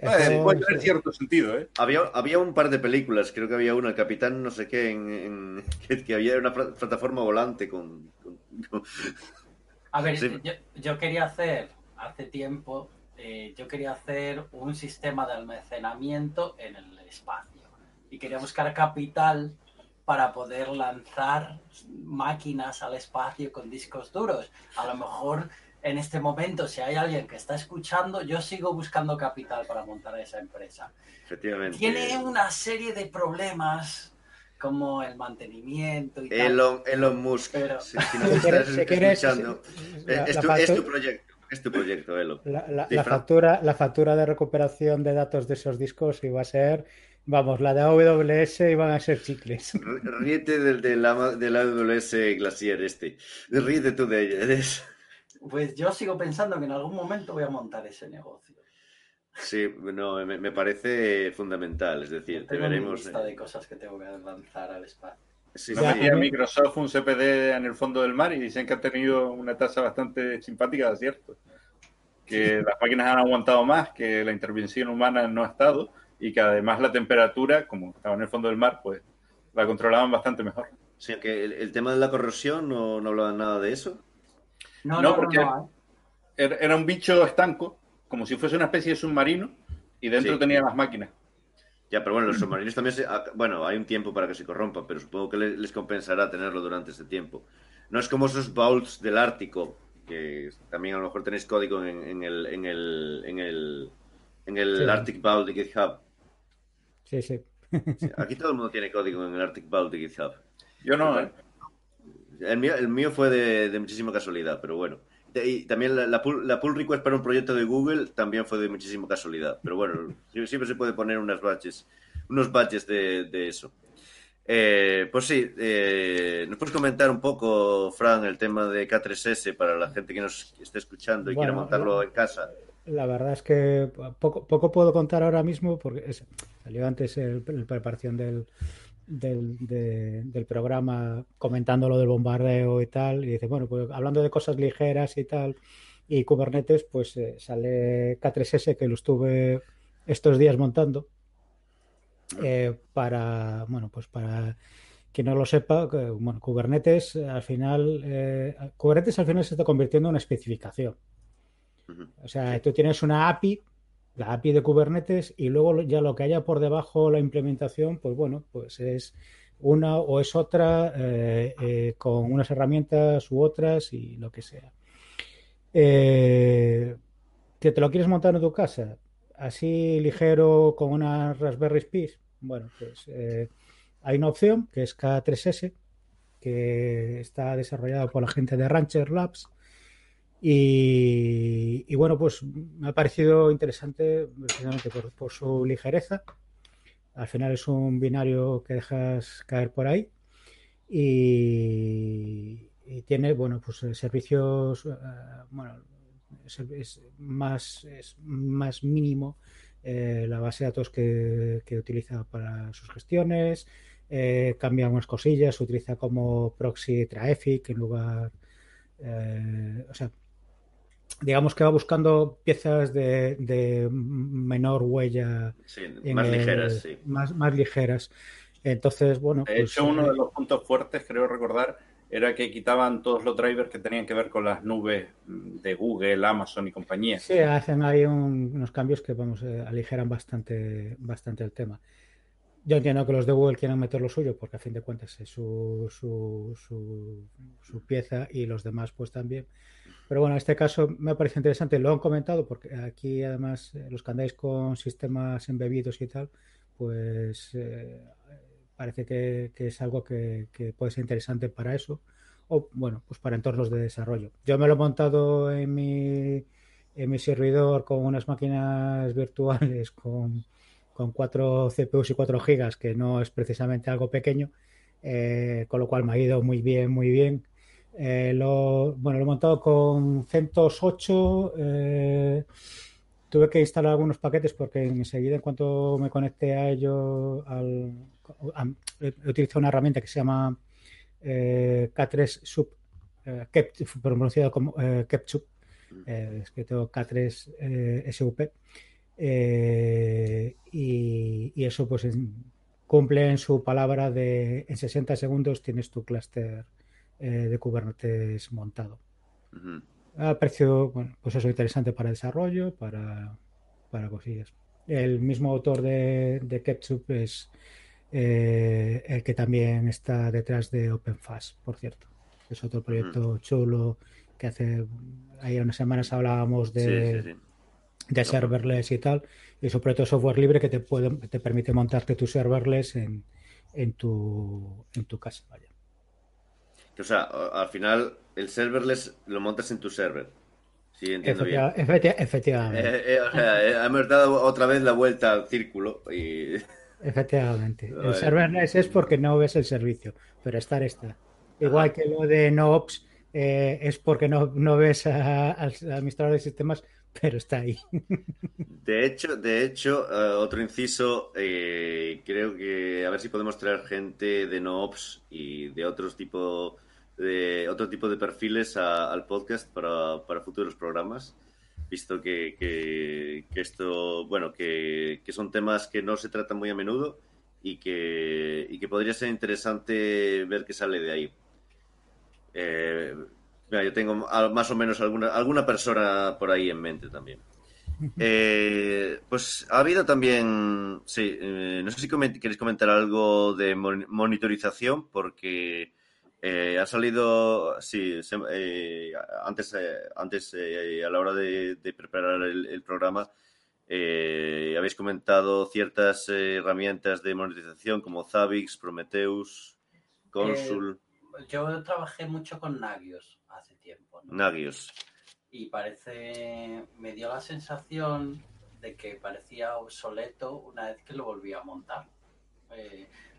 Eh, puede tener cierto sentido, ¿eh? Había, había un par de películas, creo que había una, el Capitán no sé qué, en, en- que, que había una pla- plataforma volante con... con- con- A ver, Sí. yo, yo quería hacer, hace tiempo, eh, yo quería hacer un sistema de almacenamiento en el espacio. Y quería buscar capital para poder lanzar máquinas al espacio con discos duros. A lo mejor en este momento, si hay alguien que está escuchando, yo sigo buscando capital para montar esa empresa. efectivamente. Tiene una serie de problemas como el mantenimiento y tal. Elon, Elon Musk, Pero- si, si nos estás escuchando, la- es, la tu, factu- es tu proyecto, es tu proyecto, Elon. La, la- la factura, la factura de recuperación de datos de esos discos iba a ser, vamos, la de AWS iban a ser chicles. Ríete del, del, ama- del AWS Glacier este. Ríete tú de ella. Pues yo sigo pensando que en algún momento voy a montar ese negocio. Sí, no, me, me parece fundamental. Es decir, Tengo mi deberemos... lista de cosas que tengo que lanzar al espacio. Sí, No sí, Microsoft un CPD en el fondo del mar y dicen que ha tenido una tasa bastante simpática de acierto. Que las máquinas han aguantado más, que la intervención humana no ha estado y que además la temperatura, como estaba en el fondo del mar, pues la controlaban bastante mejor. Sí, que el, el tema de la corrosión no, no hablaban nada de eso. No, No, porque- no, ¿eh? Era era un bicho estanco, como si fuese una especie de submarino, y dentro Sí. tenía las máquinas. Ya, pero bueno, los submarinos también se... ah, Bueno, hay un tiempo para que se corrompan, pero supongo que le- les compensará tenerlo durante ese tiempo. No es como esos vaults del Ártico, que también a lo mejor tenéis código en, en el, en el, en el, en el Sí. Arctic Vault de GitHub. Sí, sí. Sí, Aquí todo el mundo tiene código en el Arctic Vault de GitHub. Yo no, ¿eh? El mío, el mío fue de, de muchísima casualidad, pero bueno. Y también la, la pull, la pull request para un proyecto de Google también fue de muchísima casualidad. Pero bueno, sie- siempre se puede poner unas batches, unos batches de, de eso. Eh, pues sí, eh, ¿nos puedes comentar un poco, Fran, el tema de K3S para la gente que nos esté escuchando y Bueno, quiera montarlo en casa? La verdad es que poco, poco puedo contar ahora mismo porque es- salió antes el, el preparación del, del, de- del programa comentando lo del bombardeo y tal. Y dice, bueno, pues hablando de cosas ligeras y tal, y Kubernetes, pues eh, sale K3S que lo estuve estos días montando eh, para, bueno, pues para quien no lo sepa, que, bueno, Kubernetes al final, eh, Kubernetes al final se está convirtiendo en una especificación. O sea, tú tienes una API la API de Kubernetes y luego ya lo que haya por debajo la implementación, pues bueno, pues es una o es otra eh, eh, con unas herramientas u otras y lo que sea. Eh, ¿Que te lo quieres montar en tu casa? Así ligero con una Raspberry Pi. Bueno, pues eh, hay una opción que es K3S, que está desarrollada por la gente de Rancher Labs. Y, bueno, pues me ha parecido interesante precisamente por, por su ligereza. Al final es un binario que dejas caer por ahí. Y, tiene, bueno, pues eh, servicios, eh, bueno, es, más, es más mínimo eh, la base de datos que, utiliza para sus gestiones, cambia unas cosillas, utiliza como proxy traffic en lugar, o sea, digamos que va buscando piezas de, de menor huella, Sí, más el- ligeras, sí. más, más ligeras. Entonces, bueno, De pues, hecho, uno eh, de los puntos fuertes, creo recordar, era que quitaban todos los drivers que tenían que ver con las nubes de Google, Amazon y compañía. Sí, hacen ahí un- unos cambios que vamos eh, aligeran bastante, bastante el tema. Yo entiendo que los de Google quieran meter lo suyo, porque a fin de cuentas es su, su, su, su pieza y los demás pues también. Pero bueno, en este caso me parece interesante, lo han comentado, porque aquí además eh, los que andáis con sistemas embebidos y tal, pues eh, parece que, es algo que, puede ser interesante para eso, o bueno, pues para entornos de desarrollo. Yo me lo he montado en mi, en mi servidor con unas máquinas virtuales con, con 4 CPUs y 4 gigas, que no es precisamente algo pequeño, eh, con lo cual me ha ido muy bien, muy bien. Eh, lo, bueno, lo he montado con CentOS 8. eh, tuve que instalar algunos paquetes porque enseguida, en cuanto me conecté a ello, he utilizado una herramienta que se llama eh, K3 Sub, eh, pronunciado como Kepchup, escrito K3 eh, SUP. Y, eso pues cumple en su palabra de en 60 segundos tienes tu clúster eh, de Kubernetes montado. Ujú. Ha parecido, bueno, pues eso interesante para desarrollo, para, para cosillas. El mismo autor de, de Ketchup es eh, el que también está detrás de OpenFast, por cierto. Es otro proyecto chulo que hace, ahí unas semanas hablábamos de, Sí, sí, sí. de serverless y tal. Y es un proyecto de software libre que te puede, te permite montarte tu serverless en, en tu, en tu casa. Vaya. O sea, al final el serverless lo montas en tu server. Sí, entiendo bien. Efectiva- efecti- efectivamente. Eh, eh, o sea, eh, hemos dado otra vez la vuelta al círculo y Efectivamente. El serverless es porque no ves el servicio, pero estar está. Igual que lo de NoOps eh, es porque no, no ves al administrador de sistemas, pero está ahí. de hecho, de hecho, eh, otro inciso, eh, creo que a ver si podemos traer gente de NoOps y de otros tipo de otro tipo de perfiles a- al podcast para, para futuros programas, visto que, que- que esto, bueno, que, que son temas que no se tratan muy a menudo y que, y que podría ser interesante ver qué sale de ahí. Eh, mira, yo tengo más o menos alguna, alguna persona por ahí en mente también. Eh, pues ha habido también, sí, eh, no sé si coment- queréis comentar algo de mon- monitorización, porque eh, ha salido, sí, se- eh, antes, eh, antes eh, a la hora de, de preparar el, el programa, habéis comentado ciertas herramientas de monitorización como Zabbix, Prometheus, Consul, Yo trabajé mucho con Nagios hace tiempo, ¿no? Nagios. y parece, me dio la sensación de que parecía obsoleto una vez que lo volví a montar.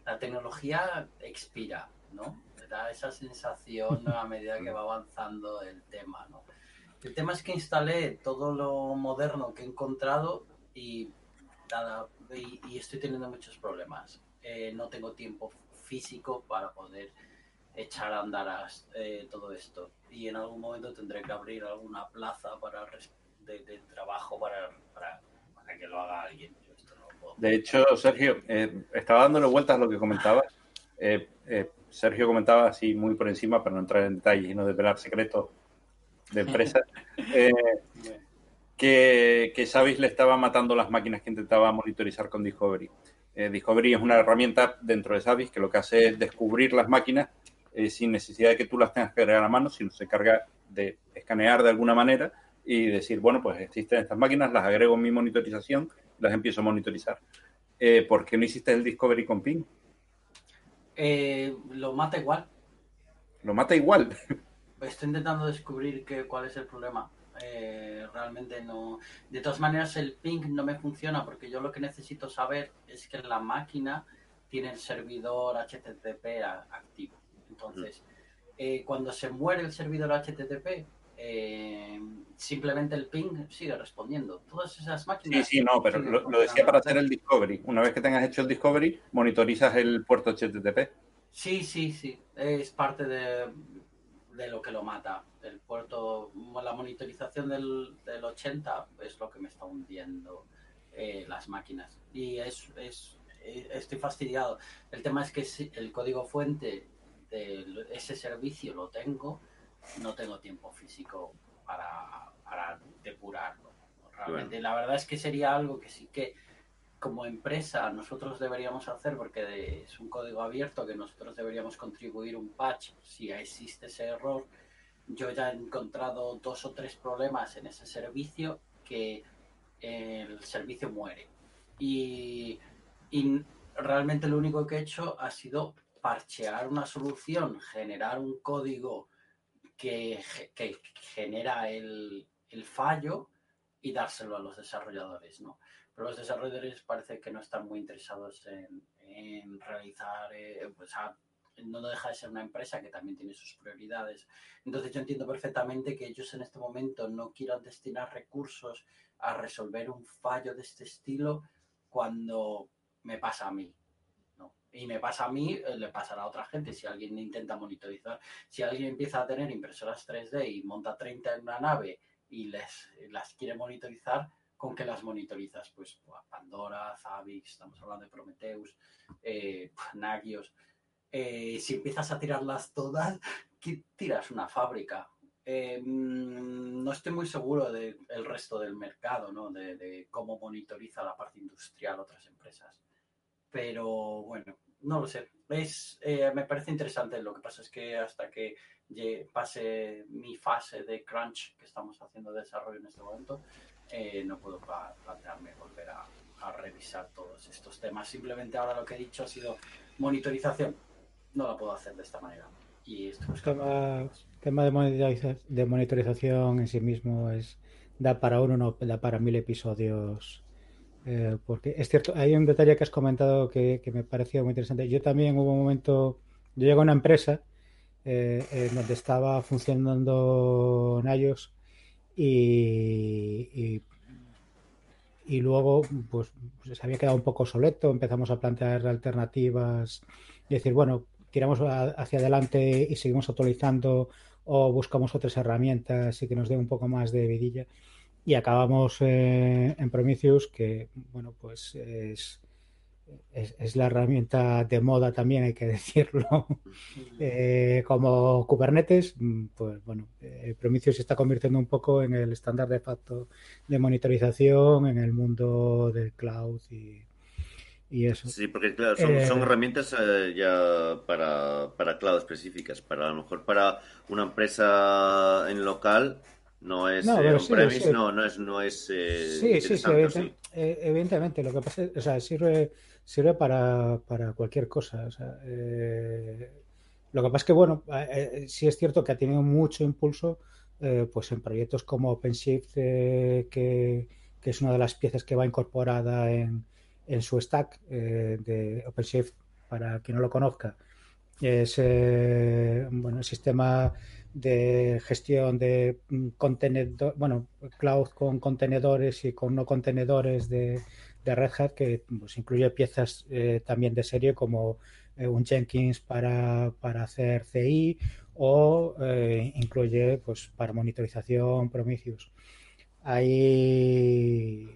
La tecnología expira, ¿no? Da esa sensación a medida que va avanzando el tema, ¿no? El tema es que instalé todo lo moderno que he encontrado y, nada, y, estoy teniendo muchos problemas. Eh, no tengo tiempo físico para poder echar a andar as- eh, todo esto. Y en algún momento tendré que abrir alguna plaza para de, trabajo para, para, que lo haga alguien. De hecho, Sergio, eh, estaba dándole vueltas a lo que comentabas. Sergio comentaba así muy por encima, para no entrar en detalles y no desvelar secretos de empresa. Eh, que, que Savis le estaba matando las máquinas que intentaba monitorizar con Discovery. Eh, Discovery es una herramienta dentro de Savis que lo que hace es descubrir las máquinas eh, sin necesidad de que tú las tengas que cargar a mano, sino se carga de escanear de alguna manera y decir, bueno, pues existen estas máquinas, las agrego en mi monitorización, las empiezo a monitorizar. Eh, ¿Por qué no hiciste el Discovery con ping? Eh, lo mata igual. Lo mata igual. Estoy intentando descubrir que, cuál es el problema. Eh, realmente no. De todas maneras, el ping no me funciona porque yo lo que necesito saber es que la máquina tiene el servidor HTTP a- activo. Entonces, eh, cuando se muere el servidor HTTP, eh, simplemente el ping sigue respondiendo. Todas esas Sí, máquinas. sí, no, pero lo, lo decía para hacer el Discovery. Una vez que tengas hecho el Discovery, monitorizas el puerto HTTP. Sí, sí, sí. Es parte de, de lo que lo mata. El puerto, la monitorización del, del 80 es lo que me está hundiendo eh, las máquinas. Y es, es, eh, estoy fastidiado. El tema es que si el código fuente de ese servicio lo tengo, no tengo tiempo físico para, para depurarlo. Realmente, la verdad es que sería algo que sí que como empresa nosotros deberíamos hacer porque es un código abierto que nosotros deberíamos contribuir un patch si existe ese error. Yo ya he encontrado dos o tres problemas en ese servicio que el servicio muere. Y, y realmente lo único que he hecho ha sido parchear una solución, generar un código que, ge- que genera el, fallo y dárselo a los desarrolladores, ¿no? Pero los desarrolladores parece que no están muy interesados en, realizar, eh, pues, no deja de ser una empresa que también tiene sus prioridades. Entonces yo entiendo perfectamente que ellos en este momento no quieran destinar recursos a resolver un fallo de este estilo cuando me pasa a mí. Y me pasa a mí, eh, le pasará a otra gente. Si alguien intenta monitorizar, si alguien empieza a tener impresoras 3D y monta 30 en una nave y les, las quiere monitorizar, ¿con qué las monitorizas? Pues buah, Pandora, Zabbix, estamos hablando de Prometheus, eh, Nagios. Eh, si empiezas a tirarlas todas, ¿qué tiras una fábrica? Mm, no estoy muy seguro del resto del mercado, ¿no? De, de cómo monitoriza la parte industrial otras empresas. Pero bueno, no lo sé. Es, eh, me parece interesante. Lo que pasa es que hasta que pase mi fase de crunch que estamos haciendo de desarrollo en este momento, eh, no puedo plantearme volver a, a revisar todos estos temas. Simplemente ahora lo que he dicho ha sido monitorización. No la puedo hacer de esta manera. Y estoy buscando tema, tema de, monitoriza- de monitorización en sí mismo es da para uno, no da para mil episodios. Eh, porque es cierto, hay un detalle que has comentado que, me pareció muy interesante. Yo también hubo un momento, yo llegué a una empresa eh, en donde estaba funcionando Nayos y, y, luego pues se había quedado un poco obsoleto, empezamos a plantear alternativas y decir, bueno, tiramos a- hacia adelante y seguimos actualizando o buscamos otras herramientas y que nos dé un poco más de vidilla. Y acabamos eh, en Prometheus, que bueno, pues es, es, es la herramienta de moda también, hay que decirlo. Eh, como Kubernetes, pues bueno, eh, Prometheus se está convirtiendo un poco en el estándar de facto de monitorización en el mundo del cloud y, y eso. Sí, porque claro, son, Eh, son herramientas eh, ya para, para cloud específicas. Para a lo mejor para una empresa en local no es No, eh, sí, no, no es, no es eh, Sí, sí, sí, interesante, ¿o evidente- eh, evidentemente. Lo que pasa es, o sea, sirve, sirve para, para cualquier cosa. o sea, eh, lo que pasa es que, bueno, sí es cierto que ha tenido mucho impulso, pues en proyectos como OpenShift, eh, que, que es una de las piezas que va incorporada en, en su stack de OpenShift, para quien no lo conozca, es bueno, el sistema de gestión de contenedor, bueno, cloud con contenedores y con no contenedores de, de Red Hat, que pues, incluye piezas eh, también de serie como eh, un Jenkins para, para hacer CI o eh, incluye pues para monitorización Prometheus. Ahí,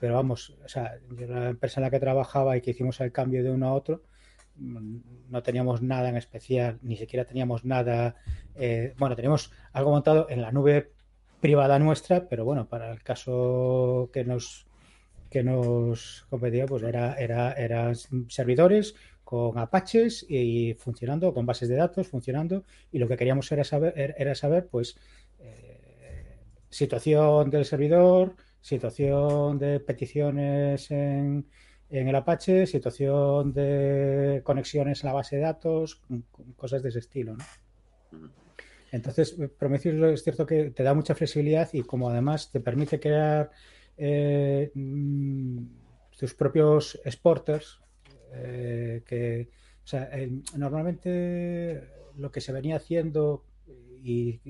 pero vamos, o sea, yo la empresa en la que trabajaba y que hicimos el cambio de uno a otro, mm, no teníamos nada en especial, ni siquiera teníamos nada, eh, bueno, teníamos algo montado en la nube privada nuestra, pero bueno, para el caso que nos que nos competía, pues era, era, eran servidores con Apaches y funcionando, con bases de datos funcionando, y lo que queríamos era saber, er, era saber pues, eh, situación del servidor, situación de peticiones en, en el Apache, situación de conexiones a la base de datos, cosas de ese estilo, ¿no? Entonces, Prometheus es cierto que te da mucha flexibilidad y como además te permite crear eh, mm, tus propios exporters, eh, que normalmente lo que se venía haciendo y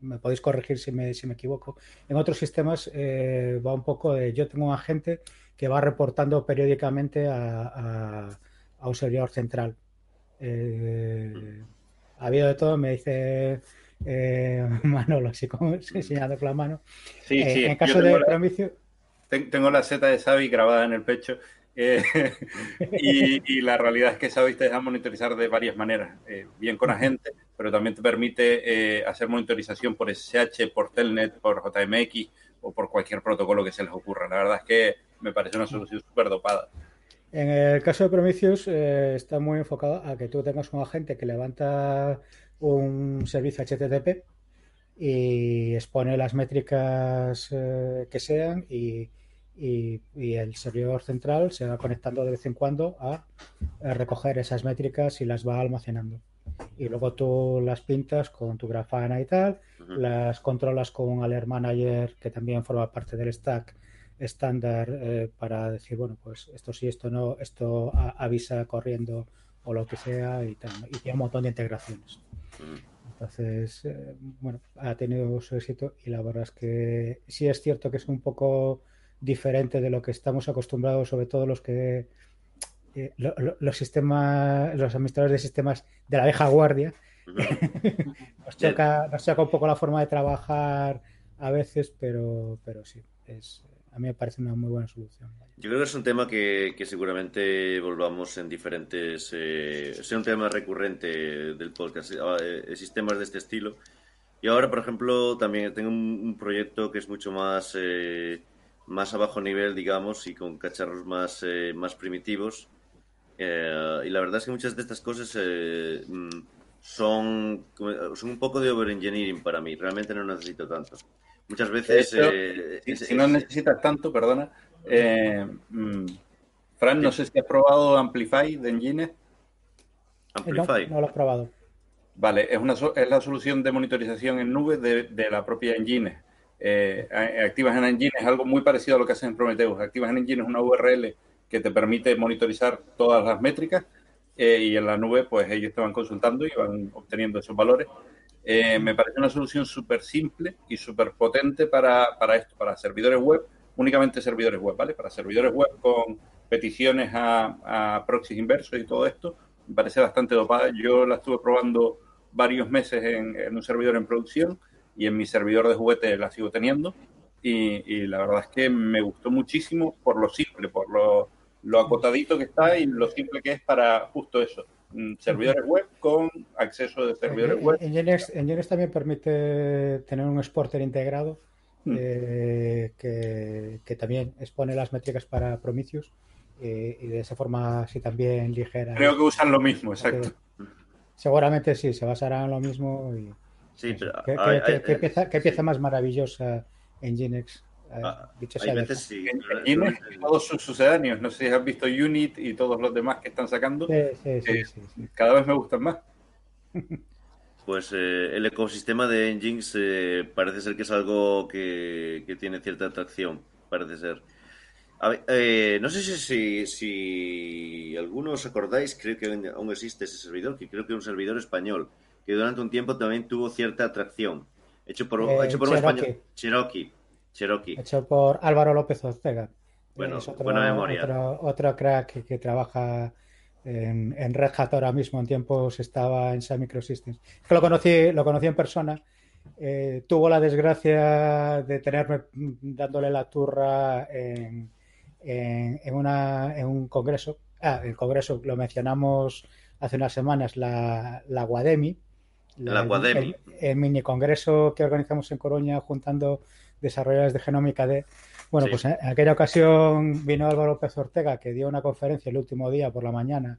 me podéis corregir si me, si me equivoco, en otros sistemas eh, va un poco de yo tengo un agente que va reportando periódicamente a, a, a un servidor central. Eh, ha habido de todo, me dice eh, Manolo, así como señalando con la mano. Sí, Eh, sí. en caso de la- ten- tengo la Z de Xavi grabada en el pecho. eh, y, y la realidad es que Xavi te deja monitorizar de varias maneras. eh, bien con agente, pero también te permite eh, hacer monitorización por SSH, por Telnet, por JMX o por cualquier protocolo que se les ocurra. La verdad es que me parece una solución súper dopada. En el caso de Prometheus eh, está muy enfocado a que tú tengas un agente que levanta un servicio HTTP y expone las métricas eh, que sean y, y- y el servidor central se va conectando de vez en cuando a, a recoger esas métricas y las va almacenando. Y luego tú las pintas con tu Grafana y tal, las controlas con un Alert Manager que también forma parte del stack estándar eh, para decir, bueno, pues esto sí, esto no, esto a- avisa corriendo o lo que sea y tal. tiene un montón de integraciones. Ujú. Entonces, eh, bueno, ha tenido su éxito y la verdad es que sí es cierto que es un poco diferente de lo que estamos acostumbrados, sobre todo los que eh, lo- lo- los sistemas, los administradores de sistemas de la vieja guardia, nos choca, nos choca un poco la forma de trabajar a veces, pero, pero sí, es, a mí me parece una muy buena solución. Yo creo que es un tema que, que seguramente volvamos en diferentes. Eh, es un tema recurrente del podcast, eh, eh, sistemas de este estilo. Y ahora, por ejemplo, también tengo un, proyecto que es mucho más, eh, más a bajo nivel, digamos, y con cacharros más, eh, más primitivos. Y la verdad es que muchas de estas cosas mm, son, son un poco de overengineering para mí. Realmente no necesito tanto. Muchas veces. Hecho, eh, Si, es- si no es- necesitas tanto, perdona. eh, mm, Fran, no sé si has probado Amplify de Engine. No, Amplify. no lo he probado. Vale, es, una, es la solución de monitorización en nube de, de la propia Engine. Eh, activas en Engine es algo muy parecido a lo que hacen en Prometheus. Activas en Engine es una URL que te permite monitorizar todas las métricas eh, y en la nube pues ellos te van consultando y van obteniendo esos valores. Eh, me parece una solución súper simple y súper potente para, para esto, para servidores web, únicamente servidores web, ¿vale? Para servidores web con peticiones a, proxies inversos y todo esto, me parece bastante dopada. Yo la estuve probando varios meses en, en un servidor en producción y en mi servidor de juguete la sigo teniendo. Y, y la verdad es que me gustó muchísimo por lo simple, por lo, lo acotadito que está y lo simple que es para justo eso. Mm, Servidores web con acceso de servidores web. Nginx, Nginx también permite tener un exporter integrado Mm. eh, que, que también expone las métricas para Prometheus eh, y de esa forma así también ligera. Creo que usan lo mismo, exacto. Seguramente sí, se basará en lo mismo. Y, Sí, pero ¿Qué, hay- qué- hay- qué pieza, qué pieza más maravillosa en Nginx? Ah, dicho hay sea de veces sí. En y todos sus sucedáneos, no sé si has visto Unit y todos los demás que están sacando, Sí, sí, sí, Eh, sí, sí. cada vez me gustan más. Pues eh, el ecosistema de Nginx eh, parece ser que es algo que, que tiene cierta atracción, parece ser. A ver, eh, no sé si, si, si alguno os acordáis, creo que aún existe ese servidor, que creo que es un servidor español, que durante un tiempo también tuvo cierta atracción. Hecho por, Eh, hecho por un Cherokee. español. Cherokee. Cherokee. Hecho por Álvaro López Ortega. Bueno, es otro, buena memoria. Otro, otro crack que, que trabaja en, en Red Hat ahora mismo. En tiempos estaba en Sun Microsystems. Es que lo conocí, lo conocí en persona. Eh, tuvo la desgracia de tenerme dándole la turra en, en, en una, en un congreso. Ah, el congreso lo mencionamos hace unas semanas, la, la Guademi, La Guademi. el, el mini congreso que organizamos en Coruña juntando desarrolladores de genómica D. Bueno, Sí. pues en aquella ocasión vino Álvaro López Ortega, que dio una conferencia el último día por la mañana,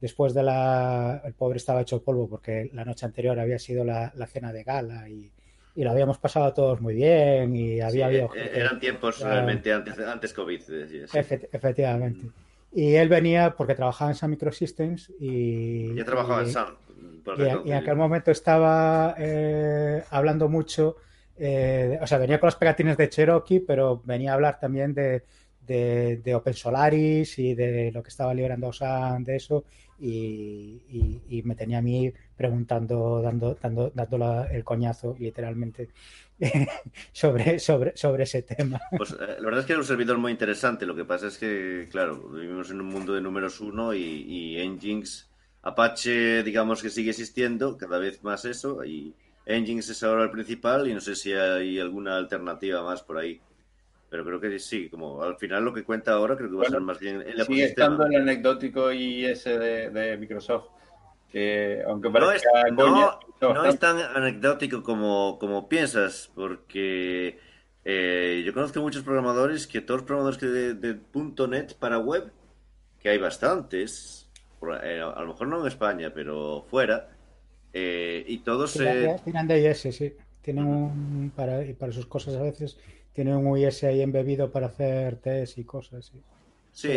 después de la... El pobre estaba hecho polvo porque la noche anterior había sido la, la cena de gala y, y lo habíamos pasado todos muy bien y había Sí, habido eh, gente- eran tiempos Ya. realmente antes, antes COVID. sí. Efe- efectivamente. Y él venía porque trabajaba en Sun Microsystems y... Ya trabajaba en Sun. y, y en aquel momento estaba eh, hablando mucho, eh, o sea, venía con las pegatines de Cherokee, pero venía a hablar también de, de, de Open Solaris y de lo que estaba liberando Sun, de eso, y, y- y me tenía a mí preguntando, dando, dando, dando la- el coñazo, literalmente, sobre, sobre, sobre ese tema. Pues, eh, la verdad es que era un servidor muy interesante. Lo que pasa es que, claro, vivimos en un mundo de números uno y, y Nginx, Apache, digamos que sigue existiendo, cada vez más eso, y Nginx es ahora el principal y no sé si hay alguna alternativa más por ahí. Pero creo que sí, como al final lo que cuenta ahora creo que va a ser más bien el Sigue estando el anecdótico IS de, de Microsoft, que aunque No es, parezca coña, no, está no es tan anecdótico como, como piensas, porque eh, yo conozco muchos programadores que todos los programadores que de, de .NET para web, que hay bastantes, eh, a lo mejor no en España, pero fuera, eh, y todos... Tiran eh, de, tiran de IS, sí. Tienen un, para, y para sus cosas a veces, tienen un IS ahí embebido para hacer test y cosas. Sí. Sí,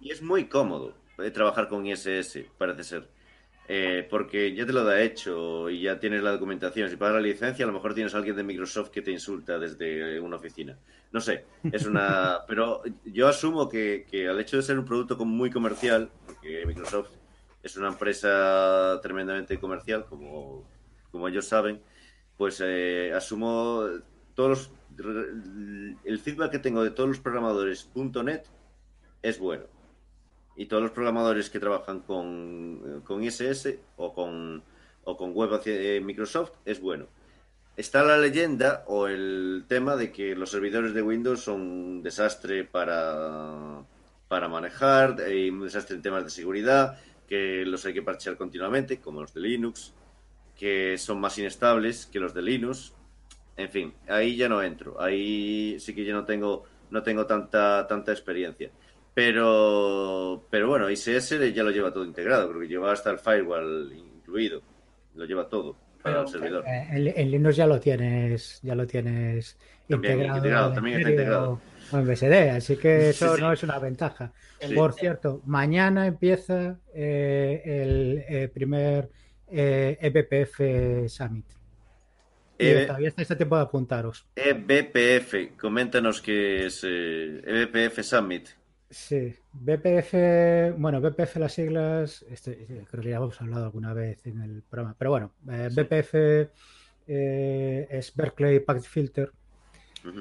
y es muy cómodo eh, trabajar con ISS, parece ser. Eh, porque ya te lo da hecho y ya tienes la documentación. Si pagas la licencia, a lo mejor tienes a alguien de Microsoft que te insulta desde una oficina. No sé, es una. Pero yo asumo que, que al hecho de ser un producto muy comercial, porque Microsoft es una empresa tremendamente comercial, como, como ellos saben, pues eh, asumo todos los, el feedback que tengo de todos los programadores .NET es bueno. Y todos los programadores que trabajan con, con ISS o con, o con web eh, Microsoft es bueno. Está la leyenda o el tema de que los servidores de Windows son un desastre para, para manejar, y un desastre en temas de seguridad, que los hay que parchear continuamente, como los de Linux, que son más inestables que los de Linux. En fin, ahí ya no entro. Ahí sí que yo no tengo, no tengo tanta, tanta experiencia. Pero, pero bueno, ISS ya lo lleva todo integrado, creo que lleva hasta el firewall incluido. Lo lleva todo para Pero- el servidor. En, en Linux ya lo tienes, ya lo tienes También integrado, también está integrado. O en BSD, así que eso Sí, sí. no es una ventaja. Por cierto, mañana empieza eh, el, eh, primer eh, EBPF Summit. Y Eh, todavía estáis a tiempo de apuntaros. EBPF, coméntanos qué es eh, EBPF Summit. Sí, BPF, bueno, BPF las siglas, este, creo que ya hemos hablado alguna vez en el programa, pero bueno, BPF es Berkeley Packet Filter.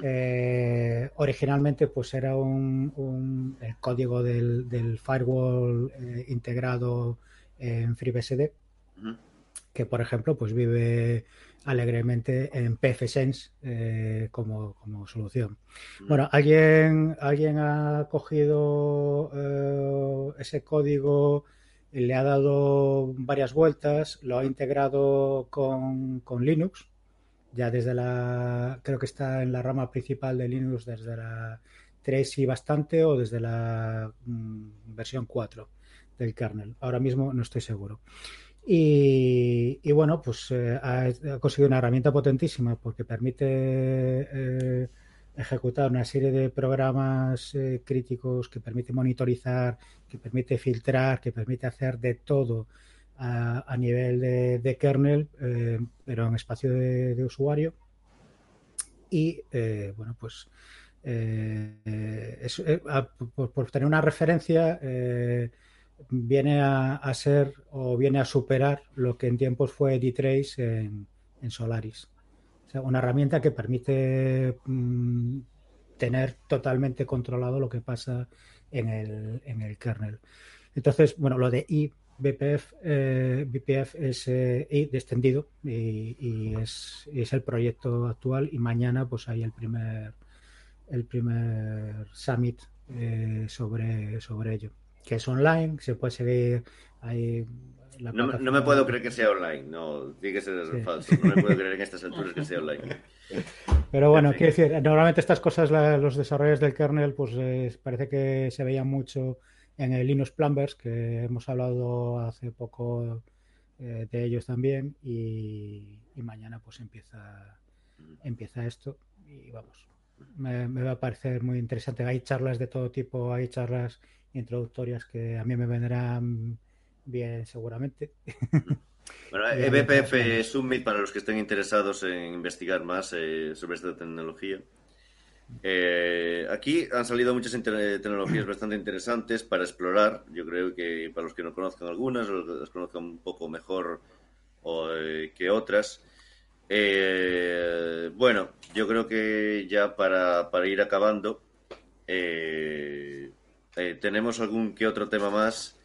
Eh, originalmente pues era un, un- el código del, del firewall eh, integrado en FreeBSD, que por ejemplo pues vive alegremente en PFSense eh, como, como solución. Bueno, alguien, alguien ha cogido ese código, y le ha dado varias vueltas, lo ha integrado con, con Linux, ya desde la, creo que está en la rama principal de Linux desde la 3 y bastante o desde la mm, versión 4 del kernel. Ahora mismo no estoy seguro. Y, bueno, pues eh, ha, ha conseguido una herramienta potentísima porque permite eh, ejecutar una serie de programas eh, críticos que permite monitorizar, que permite filtrar, que permite hacer de todo a, nivel de, kernel, eh, pero en espacio de, usuario. Y eh, bueno, pues eh, por, tener una referencia, viene a, ser o viene a superar lo que en tiempos fue D-Trace en, en Solaris. O sea, una herramienta que permite mm, tener totalmente controlado lo que pasa en el, en el kernel. Entonces, bueno, lo de IBPF eh, BPF es eh, descendido y, y es, es el proyecto actual y mañana pues hay el primer el primer summit eh, sobre, sobre ello que es online, se puede seguir, hay la No, me- no me puedo creer que sea online, no, tiene que ser Sí. falso. No me puedo creer en estas alturas que sea online. Pero bueno, En fin. quiero decir, normalmente estas cosas, la- los desarrollos del kernel, pues parece que se veían mucho en el Linux Plumbers, que hemos hablado hace poco eh, de ellos también, y, y mañana pues empieza, empieza esto y vamos, me, me va a parecer muy interesante. Hay charlas de todo tipo, hay charlas introductorias que a mí me vendrán bien seguramente. Bueno, EBPF. Summit para los que estén interesados en investigar más eh, sobre esta tecnología. Eh, aquí han salido muchas inter- tecnologías bastante interesantes para explorar. Yo creo que para los que no conozcan algunas, o las conozcan un poco mejor eh, que otras. Eh, bueno, yo creo que ya para, ir acabando, eh, eh, tenemos algún que otro tema más.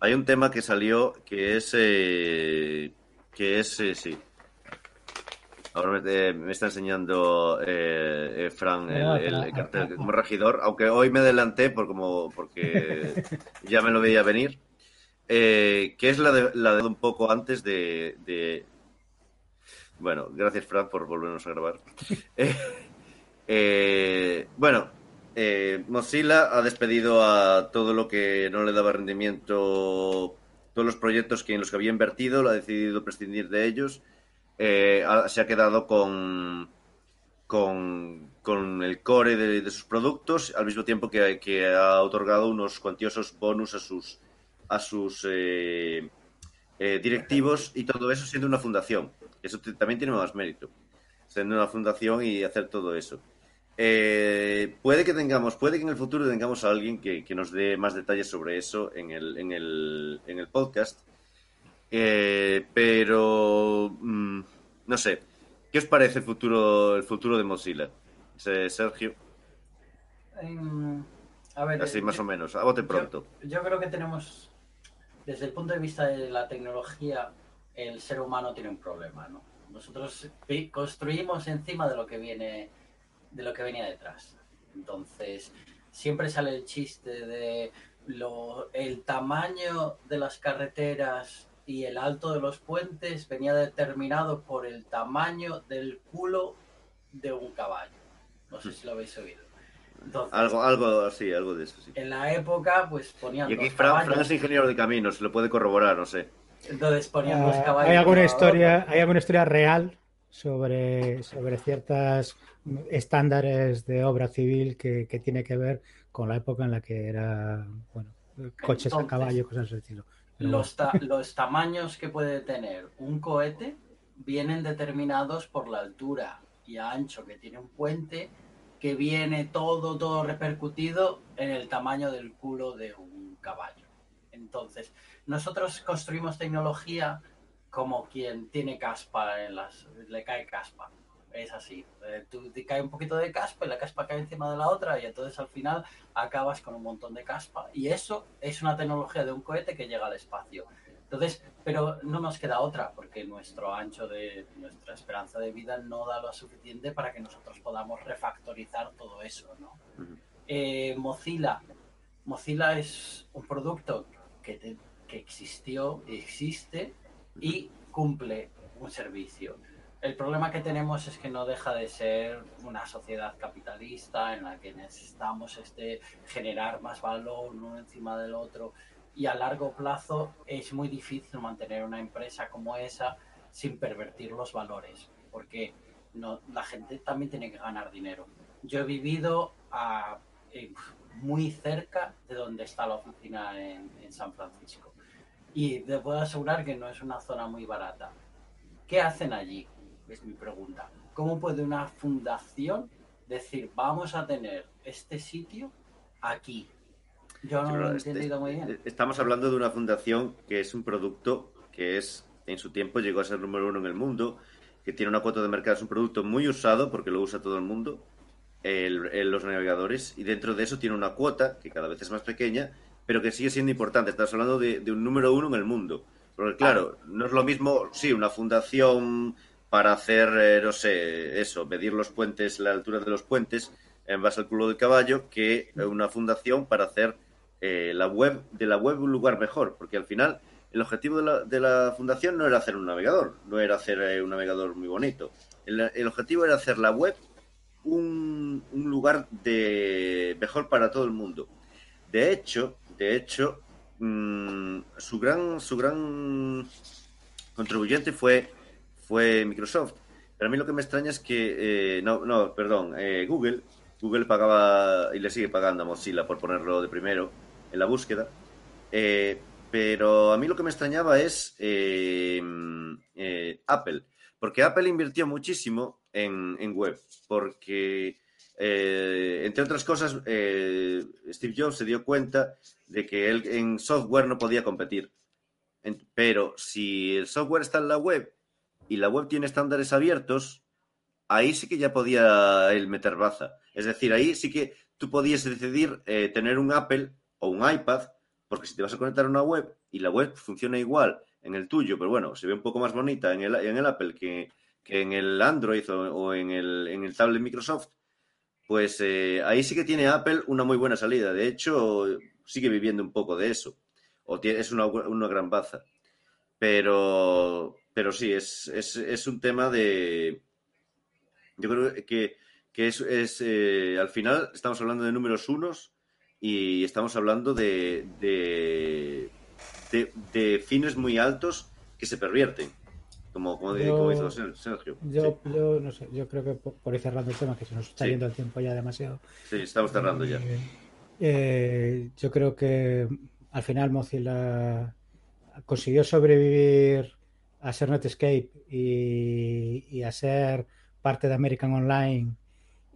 Hay un tema que salió que es. eh, que es. eh, sí. Ahora me, eh, me está enseñando eh, eh, Fran el, el cartel como regidor, aunque hoy me adelanté por como, porque ya me lo veía venir. Eh, que es la de, la de un poco antes de, de- Bueno, gracias Fran por volvernos a grabar. Eh, eh, bueno, Mozilla ha despedido a todo lo que no le daba rendimiento, todos los proyectos que en los que había invertido, lo ha decidido prescindir de ellos. Eh, se ha quedado con, con, con el core de, sus productos, al mismo tiempo que, ha otorgado unos cuantiosos bonus a sus, a sus eh, eh, directivos y todo eso siendo una fundación. Eso también tiene más mérito, siendo una fundación y hacer todo eso. Puede que tengamos, puede que en el futuro tengamos a alguien que, que nos dé más detalles sobre eso en el, en el, en el podcast. Eh, pero mm, no sé. ¿Qué os parece el futuro, el futuro de Mozilla? Se- Sergio, Em, a ver, así eh, más yo- o menos, a bote pronto. Yo, yo creo que tenemos, desde el punto de vista de la tecnología, el ser humano tiene un problema, ¿no? Nosotros construimos encima de lo que viene, de lo que venía detrás. Entonces, siempre sale el chiste de lo, el tamaño de las carreteras y el alto de los puentes venía determinado por el tamaño del culo de un caballo. No sé si lo habéis oído. Entonces, Algo, algo así, algo de eso, sí. en la época, pues ponían Y aquí dos Fran. Fran es ingeniero de caminos, lo puede corroborar, no sé. Entonces ponían dos Ah, caballos. hay alguna historia, hay alguna historia real sobre, sobre ciertas estándares de obra civil que, que tiene que ver con la época en la que era bueno coches a caballo, cosas del estilo. Los, ta- los tamaños que puede tener un cohete vienen determinados por la altura y ancho que tiene un puente, que viene todo, todo repercutido en el tamaño del culo de un caballo. Entonces, nosotros construimos tecnología como quien tiene caspa en las... le cae caspa. Es así. Eh, tú te cae un poquito de caspa y la caspa cae encima de la otra y entonces al final acabas con un montón de caspa. Y eso es una tecnología de un cohete que llega al espacio. Entonces, pero no nos queda otra, porque nuestro ancho de nuestra esperanza de vida no da lo suficiente para que nosotros podamos refactorizar todo eso, ¿no? Eh, Mozilla. Mozilla es un producto que, te- que existió, existe y cumple un servicio. El problema que tenemos es que no deja de ser una sociedad capitalista en la que necesitamos este, generar más valor uno encima del otro y a largo plazo es muy difícil mantener una empresa como esa sin pervertir los valores, porque la gente también tiene que ganar dinero. Yo he vivido a, eh, muy cerca de donde está la oficina en, en San Francisco y te puedo asegurar que no es una zona muy barata. ¿Qué hacen allí? Es mi pregunta. ¿Cómo puede una fundación decir vamos a tener este sitio aquí? Yo no lo he este- entendido muy bien. Estamos hablando de una fundación que es un producto que es, en su tiempo llegó a ser número uno en el mundo, que tiene una cuota de mercado, es un producto muy usado porque lo usa todo el mundo, el- el- los navegadores, y dentro de eso tiene una cuota que cada vez es más pequeña, pero que sigue siendo importante. Estamos hablando de, de un número uno en el mundo. Porque claro, no es lo mismo, sí, una fundación para hacer, eh, no sé, eso, medir los puentes, la altura de los puentes en base al culo del caballo, que una fundación para hacer eh, la web de la web un lugar mejor, porque al final el objetivo de la, de la fundación no era hacer un navegador, no era hacer eh, un navegador muy bonito. El, el objetivo era hacer la web un, un lugar de mejor para todo el mundo. De hecho, de hecho, mm, su gran, su gran contribuyente fue, fue Microsoft. Pero a mí lo que me extraña es que, eh, no, no, perdón, eh, Google, Google pagaba y le sigue pagando a Mozilla por ponerlo de primero en la búsqueda. Eh, pero a mí lo que me extrañaba es Apple, porque Apple invirtió muchísimo en, en web, porque eh, entre otras cosas, Steve Jobs se dio cuenta de que él en software no podía competir. En- pero si el software está en la web y la web tiene estándares abiertos, ahí sí que ya podía él meter baza. Es decir, ahí sí que tú podías decidir eh, tener un Apple o un iPad, porque si te vas a conectar a una web y la web funciona igual en el tuyo, pero bueno, se ve un poco más bonita en el, en el Apple que, en el Android o, en, el, en el tablet Microsoft, pues eh, ahí sí que tiene Apple una muy buena salida. De hecho, sigue viviendo un poco de eso. O es una, una gran baza. Pero, pero sí, es, es, es un tema de... Yo creo que, que es, es eh, al final estamos hablando de números unos y estamos hablando de, de, de, de fines muy altos que se pervierten, como, como, Yo- como hizo Sergio. Yo, yo no sé, yo creo que por, por ir cerrando el tema, que se nos está Sí. yendo el tiempo ya demasiado. Sí, estamos cerrando ya. Eh, yo creo que al final Mozilla consiguió sobrevivir a ser Netscape y, y a ser parte de American Online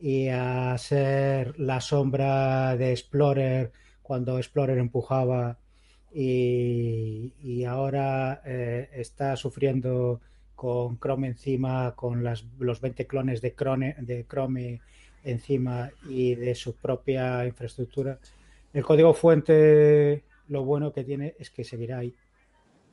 y a ser la sombra de Explorer cuando Explorer empujaba y, y ahora eh, está sufriendo con Chrome encima, con las, los 20 clones de Chrome, de Chrome encima y de su propia infraestructura. El código fuente, lo bueno que tiene es que seguirá ahí.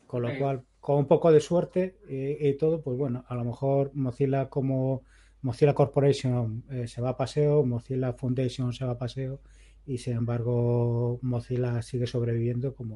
Con lo Sí. cual, con un poco de suerte eh, y todo, pues bueno, a lo mejor Mozilla como Mozilla Corporation eh, se va a paseo, Mozilla Foundation se va a paseo y sin embargo Mozilla sigue sobreviviendo como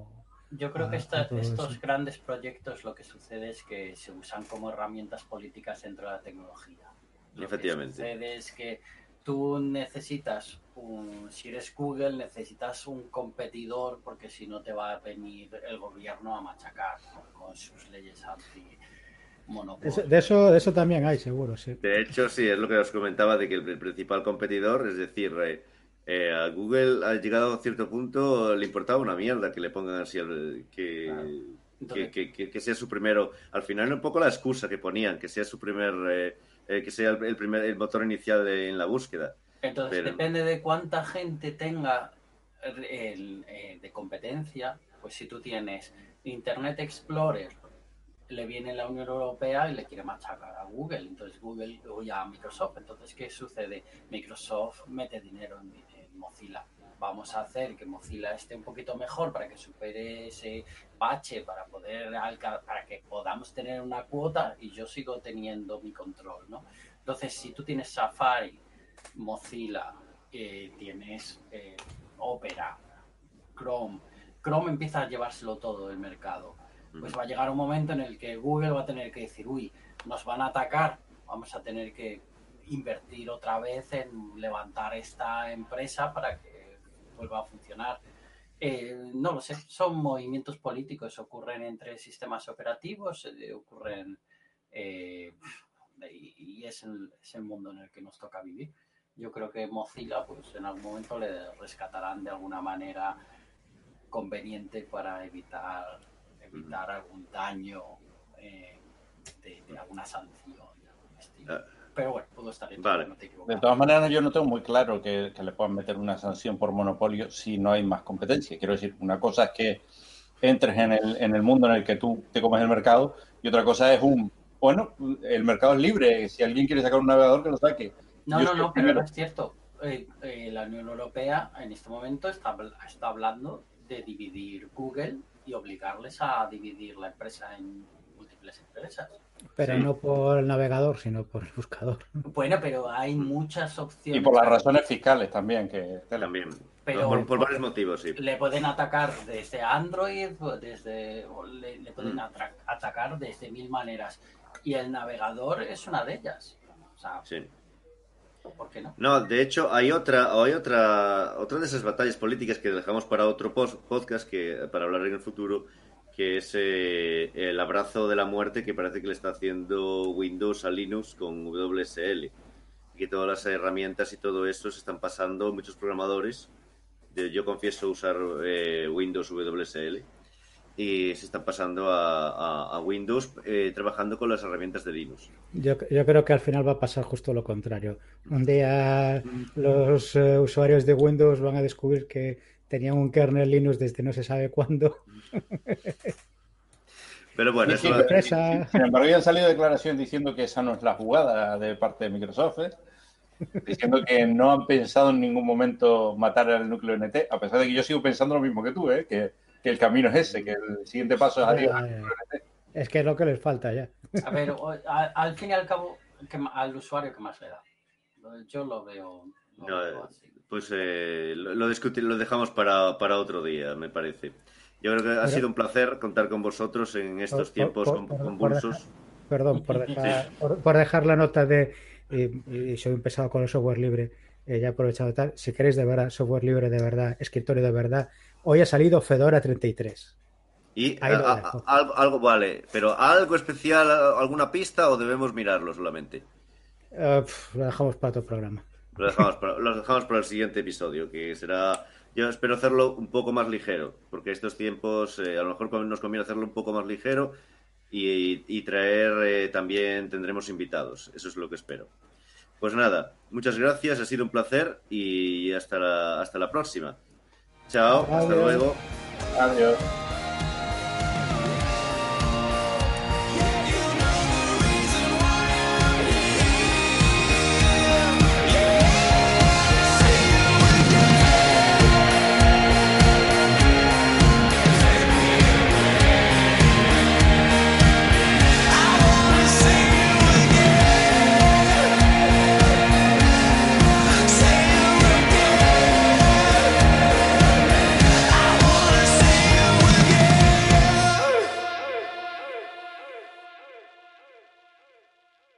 Yo creo a- que esta- estos eso. grandes proyectos lo que sucede es que se usan como herramientas políticas dentro de la tecnología. Lo Efectivamente. que sucede es que tú necesitas, un, si eres Google, necesitas un competidor porque si no te va a venir el gobierno a machacar con sus leyes anti-monopolio. Eso- de eso de eso también hay seguro sí De hecho, sí, es lo que os comentaba de que el, el principal competidor, es decir, eh, eh, a Google ha llegado a cierto punto, le importaba una mierda que le pongan así, al- que, Claro. que, Entonces- que- que- que sea su primero. Al final, un poco la excusa que ponían, que sea su primer, eh, eh, que sea el, el primer, el motor inicial de- en la búsqueda. Entonces Pero- depende de cuánta gente tenga el- el, eh, de competencia, pues si tú tienes Internet Explorer, le viene la Unión Europea y le quiere machacar a Google, entonces Google o a Microsoft, entonces ¿qué sucede? Microsoft mete dinero en, en Mozilla. Vamos a hacer que Mozilla esté un poquito mejor para que supere ese bache, para poder para que podamos tener una cuota y yo sigo teniendo mi control, ¿no? Entonces, si tú tienes Safari, Mozilla, eh, tienes eh, Opera, Chrome. Chrome empieza a llevárselo todo el mercado. Pues va a llegar un momento en el que Google va a tener que decir, uy, nos van a atacar, vamos a tener que invertir otra vez en levantar esta empresa para que vuelva a funcionar. Eh, no lo sé, son movimientos políticos, ocurren entre sistemas operativos, eh, ocurren eh, y, y es, el, es el mundo en el que nos toca vivir. Yo creo que Mozilla, pues en algún momento le rescatarán de alguna manera conveniente para evitar evitar algún daño de, de alguna sanción. de algún estilo. Pero bueno, puedo estar en Vale. no te De todas maneras, yo no tengo muy claro que, que le puedan meter una sanción por monopolio si no hay más competencia. Quiero decir, una cosa es que entres en el, en el mundo en el que tú te comes el mercado y otra cosa es un, bueno, el mercado es libre. Si alguien quiere sacar un navegador, que lo saque. No, Yo no, no, pero no es cierto. Eh, eh, la Unión Europea en este momento está, está hablando de dividir Google y obligarles a dividir la empresa en múltiples empresas. Pero Sí. no por el navegador, sino por el buscador. Bueno, pero hay muchas opciones. Y por las razones fiscales también, que También. Pero- por, por varios motivos, sí. Le pueden atacar desde Android, desde, o le, le pueden Mm. atacar desde mil maneras. Y el navegador es una de ellas. O sea, sí. ¿por qué no? No, de hecho, hay otra, hay otra, otra de esas batallas políticas que dejamos para otro podcast que para hablar en el futuro, que es eh, el abrazo de la muerte que parece que le está haciendo Windows a Linux con WSL. Que todas las herramientas y todo eso se están pasando muchos programadores. Yo confieso usar eh, Windows WSL y se están pasando a, a- a Windows eh, trabajando con las herramientas de Linux. Yo, yo creo que al final va a pasar justo lo contrario. Un día los eh, usuarios de Windows van a descubrir que tenían un kernel Linux desde no se sabe cuándo. Pero bueno, eso Sorpresa. Sin embargo, ya han salido declaraciones diciendo que esa no es la jugada de parte de Microsoft, ¿eh? diciendo que no han pensado en ningún momento matar al núcleo NT, a pesar de que yo sigo pensando lo mismo que tú, ¿eh? que, que el camino es ese, que el siguiente paso es adiós. Es que es lo que les falta ya. A ver, o- a- al fin y al cabo, ¿qué ma- al usuario que más le da. Yo lo veo, lo No, veo eh, así. Pues eh, lo, lo lo dejamos para, para otro día, me parece. Yo creo que ha Pero- sido un placer contar con vosotros en estos Por- tiempos por- con- por- convulsos. Perdón, por dejar, por, por dejar la nota de. Y, y soy un pesado con el software libre. eh, ya he aprovechado tal. Si queréis de verdad, software libre de verdad, escritorio de verdad. Hoy ha salido Fedora 33. Y a- a- algo, algo- vale, pero algo especial, alguna pista o debemos mirarlo solamente. Eh, pf, lo dejamos para otro programa. Lo dejamos para, lo dejamos para el siguiente episodio, que será. Yo espero hacerlo un poco más ligero, porque estos tiempos eh, a lo mejor nos conviene hacerlo un poco más ligero y, y traer eh, también tendremos invitados. Eso es lo que espero. Pues nada, muchas gracias, ha sido un placer y hasta la, hasta la próxima. Chao, hasta luego. Adiós.